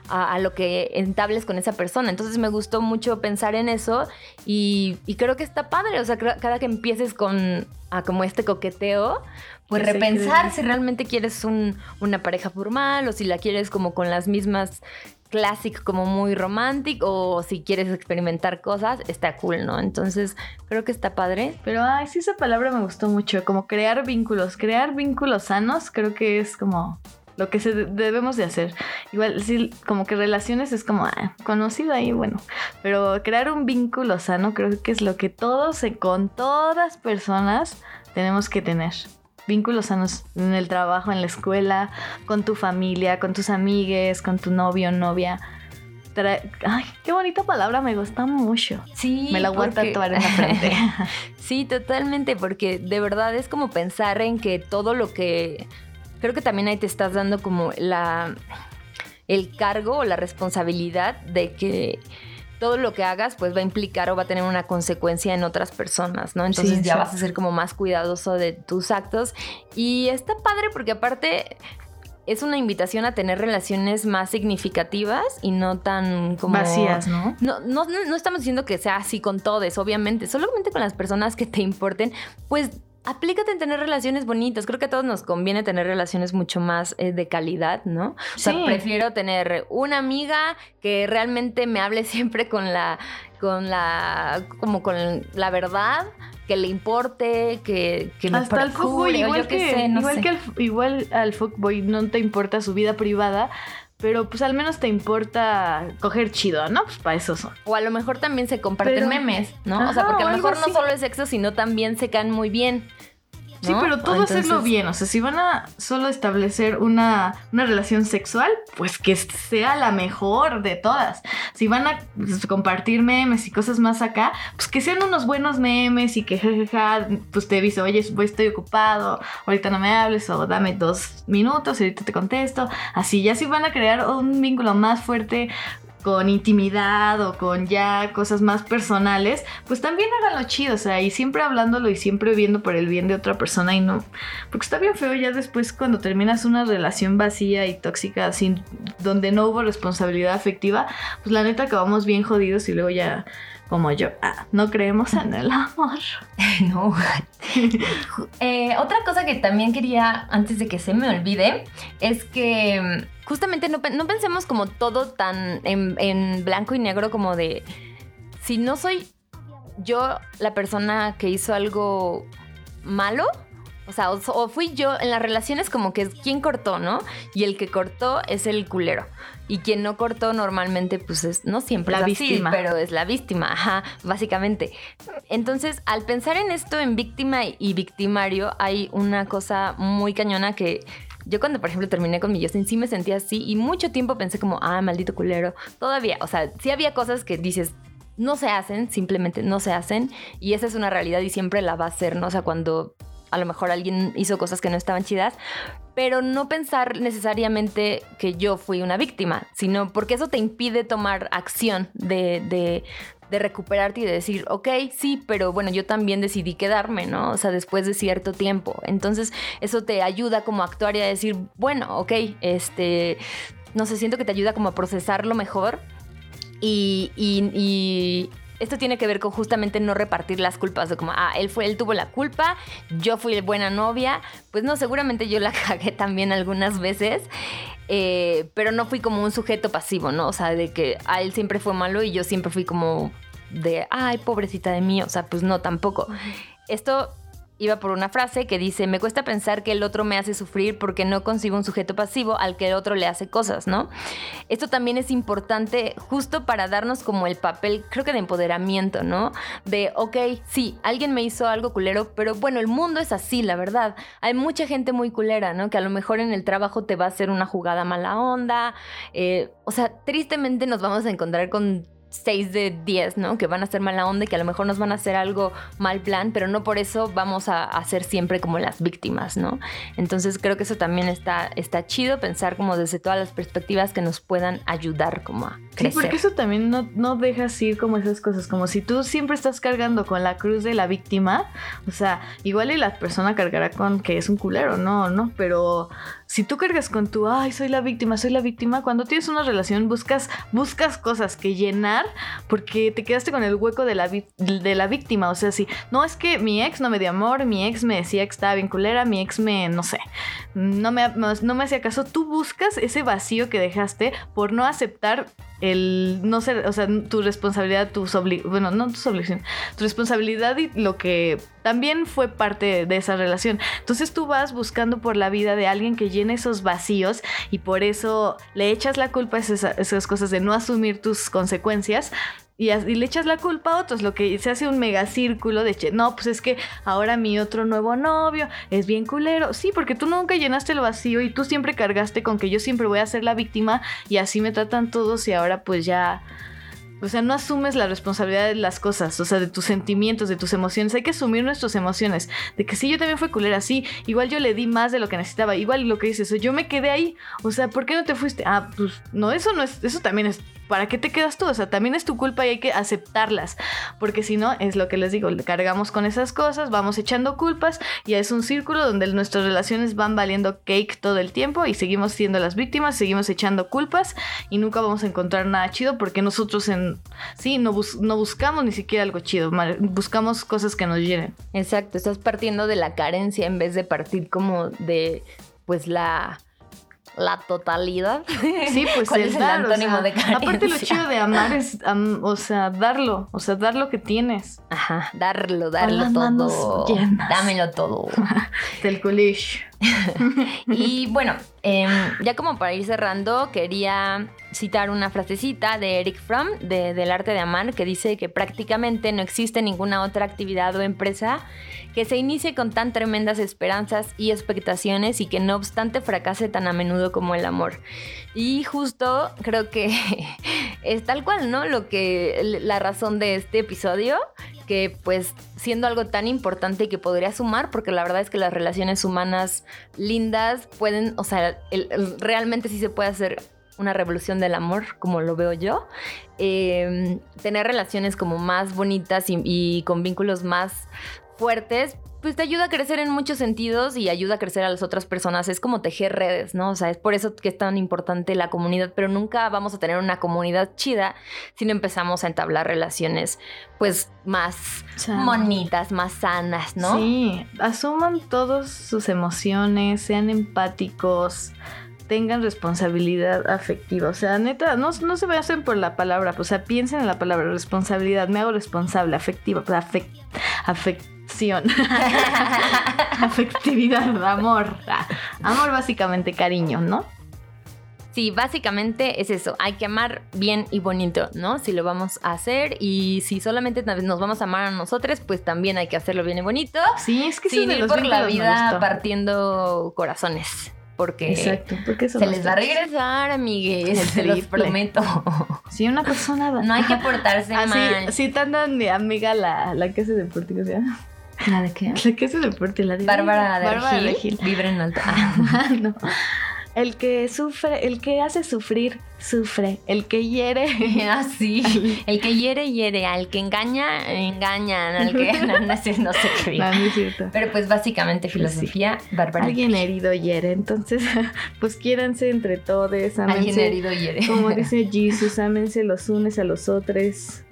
a, a lo que entables con esa persona. Entonces me gustó mucho pensar en eso y, y creo que está padre, o sea, cada que empieces con a como este coqueteo, pues Que repensar si realmente quieres un- una pareja formal o si la quieres como con las mismas classic como muy romántico o si quieres experimentar cosas, está cool, ¿no? Entonces creo que está padre. Pero, ay, sí, esa palabra me gustó mucho. Como crear vínculos. Crear vínculos sanos, creo que es como lo que se de- debemos de hacer. Igual, sí, como que relaciones es como ah, conocido ahí, bueno. Pero crear un vínculo sano, creo que es lo que todos, eh, con todas personas, tenemos que tener. Vínculos sanos en el trabajo, en la escuela, con tu familia, con tus amigues, con tu novio novia. Ay, qué bonita palabra, me gusta mucho. Sí, Me la voy a porque- tatuar en la frente. Sí, totalmente, porque de verdad es como pensar en que todo lo que... Creo que también ahí te estás dando como la... el cargo o la responsabilidad de que todo lo que hagas pues va a implicar o va a tener una consecuencia en otras personas, ¿no? Entonces Sí, ya sí. vas a ser como más cuidadoso de tus actos y está padre porque aparte es una invitación a tener relaciones más significativas y no tan como Vacías, ¿no? no, no, no no estamos diciendo que sea así con todos, obviamente, solamente con las personas que te importen, pues aplícate en tener relaciones bonitas. Creo que a todos nos conviene tener relaciones mucho más eh, de calidad, ¿no? O sea, Sí. prefiero tener una amiga que realmente me hable siempre con la, con la, como con la verdad, que le importe, que, que me Hasta el o igual, yo qué que, sé, no igual, sé. que al, igual al fuckboy no te importa su vida privada, pero pues al menos te importa coger chido, ¿no? Pues para eso son. O a lo mejor también se comparten Pero- memes, ¿no? o sea, porque a lo mejor no solo es sexo, sino también se caen muy bien. Sí, pero todo Entonces- hacerlo bien. O sea, si van a solo establecer una, una relación sexual, pues que sea la mejor de todas. Si van a pues, compartir memes y cosas más acá, pues que sean unos buenos memes y que jajaja, pues te dice, oye, pues, estoy ocupado, ahorita no me hables o dame dos minutos y ahorita te contesto. Así, ya si van a crear un vínculo más fuerte, con intimidad o con ya cosas más personales, pues también háganlo chido, o sea, y siempre hablándolo y siempre viendo por el bien de otra persona y no, porque está bien feo ya después cuando terminas una relación vacía y tóxica, sin, donde no hubo responsabilidad afectiva, pues la neta acabamos bien jodidos y luego ya como yo, ah, no creemos en el amor. no. Eh, otra cosa que también quería, antes de que se me olvide, es que justamente no, no pensemos como todo tan en, en blanco y negro como de, si no soy yo la persona que hizo algo malo, o sea, o, fui yo en las relaciones como que es quien cortó, ¿no? Y el que cortó es el culero. Y quien no cortó normalmente, pues es, no siempre la es víctima. Así, pero es la víctima, ajá, básicamente. Entonces, al pensar en esto en víctima y victimario, hay una cosa muy cañona que yo cuando, por ejemplo, terminé con mi Justin, sí me sentía así y mucho tiempo pensé como, ah, maldito culero. Todavía, o sea, sí había cosas que dices, no se hacen, simplemente no se hacen y esa es una realidad y siempre la va a ser, ¿no? O sea, cuando a lo mejor alguien hizo cosas que no estaban chidas, pero no pensar necesariamente que yo fui una víctima, sino porque eso te impide tomar acción de, de, de, recuperarte y de decir, ok, sí, pero bueno, yo también decidí quedarme, ¿no? O sea, después de cierto tiempo. Entonces, eso te ayuda como a actuar y a decir, bueno, ok, este, no sé, siento que te ayuda como a procesarlo mejor y, y, esto tiene que ver con justamente no repartir las culpas, o como, ah, él fue, él tuvo la culpa, yo fui buena novia, pues no, seguramente yo la cagué también algunas veces, eh, pero no fui como un sujeto pasivo, ¿no? O sea, de que a él siempre fue malo y yo siempre fui como de, ay, pobrecita de mí, o sea, pues no, tampoco. Esto iba por una frase que dice, me cuesta pensar que el otro me hace sufrir porque no consigo un sujeto pasivo al que el otro le hace cosas, ¿no? Esto también es importante justo para darnos como el papel, creo que de empoderamiento, ¿no? De, ok, sí, alguien me hizo algo culero, pero bueno, el mundo es así, la verdad. Hay mucha gente muy culera, ¿no? Que a lo mejor en el trabajo te va a hacer una jugada mala onda. Eh, o sea, tristemente nos vamos a encontrar con 6 de 10, ¿no? Que van a ser mala onda y que a lo mejor nos van a hacer algo mal plan, pero no por eso vamos a, a ser siempre como las víctimas, ¿no? Entonces creo que eso también está, está chido, pensar como desde todas las perspectivas que nos puedan ayudar como a crecer. Sí, porque eso también no, no dejas ir como esas cosas, como si tú siempre estás cargando con la cruz de la víctima, o sea, igual y la persona cargará con que es un culero, no, no, pero si tú cargas con tu, ay, soy la víctima, soy la víctima, cuando tienes una relación buscas, buscas cosas que llenar porque te quedaste con el hueco de la, de la víctima. O sea, si no es que mi ex no me dio amor, mi ex me decía que estaba bien culera, mi ex me, no sé, no me, no me hacía caso. Tú buscas ese vacío que dejaste por no aceptar el no ser, o sea, tu responsabilidad, bueno, no tu responsabilidad y lo que también fue parte de esa relación. Entonces tú vas buscando por la vida de alguien que llene esos vacíos y por eso le echas la culpa a esas, esas cosas de no asumir tus consecuencias y, le echas la culpa a otros, lo que se hace un megacírculo de, no, pues es que ahora mi otro nuevo novio es bien culero. Sí, porque tú nunca llenaste el vacío y tú siempre cargaste con que yo siempre voy a ser la víctima y así me tratan todos y ahora pues ya o sea, no asumes la responsabilidad de las cosas, o sea, de tus sentimientos, de tus emociones. Hay que asumir nuestras emociones. De que sí, yo también fui culera, sí. Igual yo le di más de lo que necesitaba. Igual lo que dices, yo me quedé ahí. O sea, ¿por qué no te fuiste? Ah, pues no, eso no es, eso también es ¿para qué te quedas tú? O sea, también es tu culpa y hay que aceptarlas, porque si no, es lo que les digo, cargamos con esas cosas, vamos echando culpas y es un círculo donde nuestras relaciones van valiendo cake todo el tiempo y seguimos siendo las víctimas, seguimos echando culpas y nunca vamos a encontrar nada chido porque nosotros en sí no, no buscamos ni siquiera algo chido, buscamos cosas que nos llenen. Exacto, estás partiendo de la carencia en vez de partir como de pues la la totalidad. Sí, pues ¿Cuál es, el dar, antónimo o sea, de carencia? Aparte lo chido de amar es, um, o sea, darlo, o sea, dar lo que tienes. Ajá, darlo, darlo las manos todo. llenas. Dámelo todo. Del culish. y bueno, eh, ya como para ir cerrando, quería citar una frasecita de Eric Fromm de, del arte de amar que dice que prácticamente no existe ninguna otra actividad o empresa que se inicie con tan tremendas esperanzas y expectaciones y que no obstante fracase tan a menudo como el amor. Y justo creo que es tal cual, ¿no? Lo que la razón de este episodio, que pues siendo algo tan importante que podría sumar, porque la verdad es que las relaciones humanas lindas pueden, o sea, realmente sí se puede hacer una revolución del amor, como lo veo yo. Eh, tener relaciones como más bonitas y con vínculos más fuertes, pues te ayuda a crecer en muchos sentidos y ayuda a crecer a las otras personas. Es como tejer redes, ¿no? O sea, es por eso que es tan importante la comunidad, pero nunca vamos a tener una comunidad chida si no empezamos a entablar relaciones, pues, más bonitas, más sanas, ¿no? Sí, asuman todas sus emociones, sean empáticos, tengan responsabilidad afectiva. O sea, neta, no, no se basen por la palabra, o sea, piensen en la palabra responsabilidad. Me hago responsable, afectiva, pues, afec- afección. Afectividad, amor. Ah, Amor, básicamente, cariño, ¿no? Sí, básicamente es eso. Hay que amar bien y bonito, ¿no? Si lo vamos a hacer y si solamente nos vamos a amar a nosotros, pues también hay que hacerlo bien y bonito. Sí, es que eso Sin ir por la vida partiendo corazones. Porque Exacto, porque eso se les va a regresar, amigues. Se los prometo. Si una persona va- No hay que portarse Así, mal. sí, tan tan mi amiga la, la que hace deporte, ¿cómo se llama? ¿La de qué? La que hace deporte, la de Bárbara de Bárbara de. Regil. Vibra en alto. Ah, no. El que sufre, el que hace sufrir, sufre. El que hiere. Ah, sí. El que hiere, hiere. Al que engaña, engañan. Al que no, no sé, no sé qué digo. No, no es cierto. Pero pues básicamente filosofía bárbara. Alguien herido hiere. Entonces, pues quiéranse entre todos. Alguien herido hiere. Como dice Jesus, ámense los unes a los otros.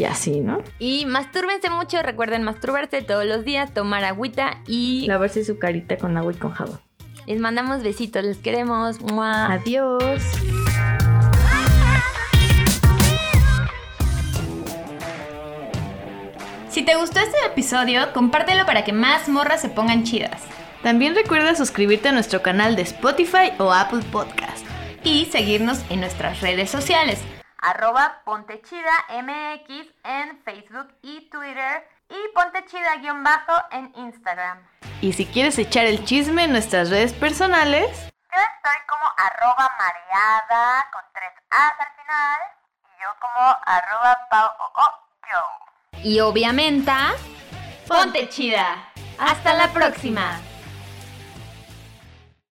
Y así, ¿no? Y mastúrbense mucho, recuerden masturbarse todos los días, tomar agüita y Lavarse su carita con agua y con jabón. les mandamos besitos, les queremos. ¡Mua! Adiós. Si te gustó este episodio, compártelo para que más morras se pongan chidas. También recuerda suscribirte a nuestro canal de Spotify o Apple Podcast. Y seguirnos en nuestras redes sociales. Arroba Pontechida MX en Facebook y Twitter y Pontechida-bajo en Instagram. Y si quieres echar el chisme en nuestras redes personales, Yo estoy como arroba mareada con tres A's al final y yo como arroba pau o o yo. Y obviamente, ponte chida. Hasta la próxima.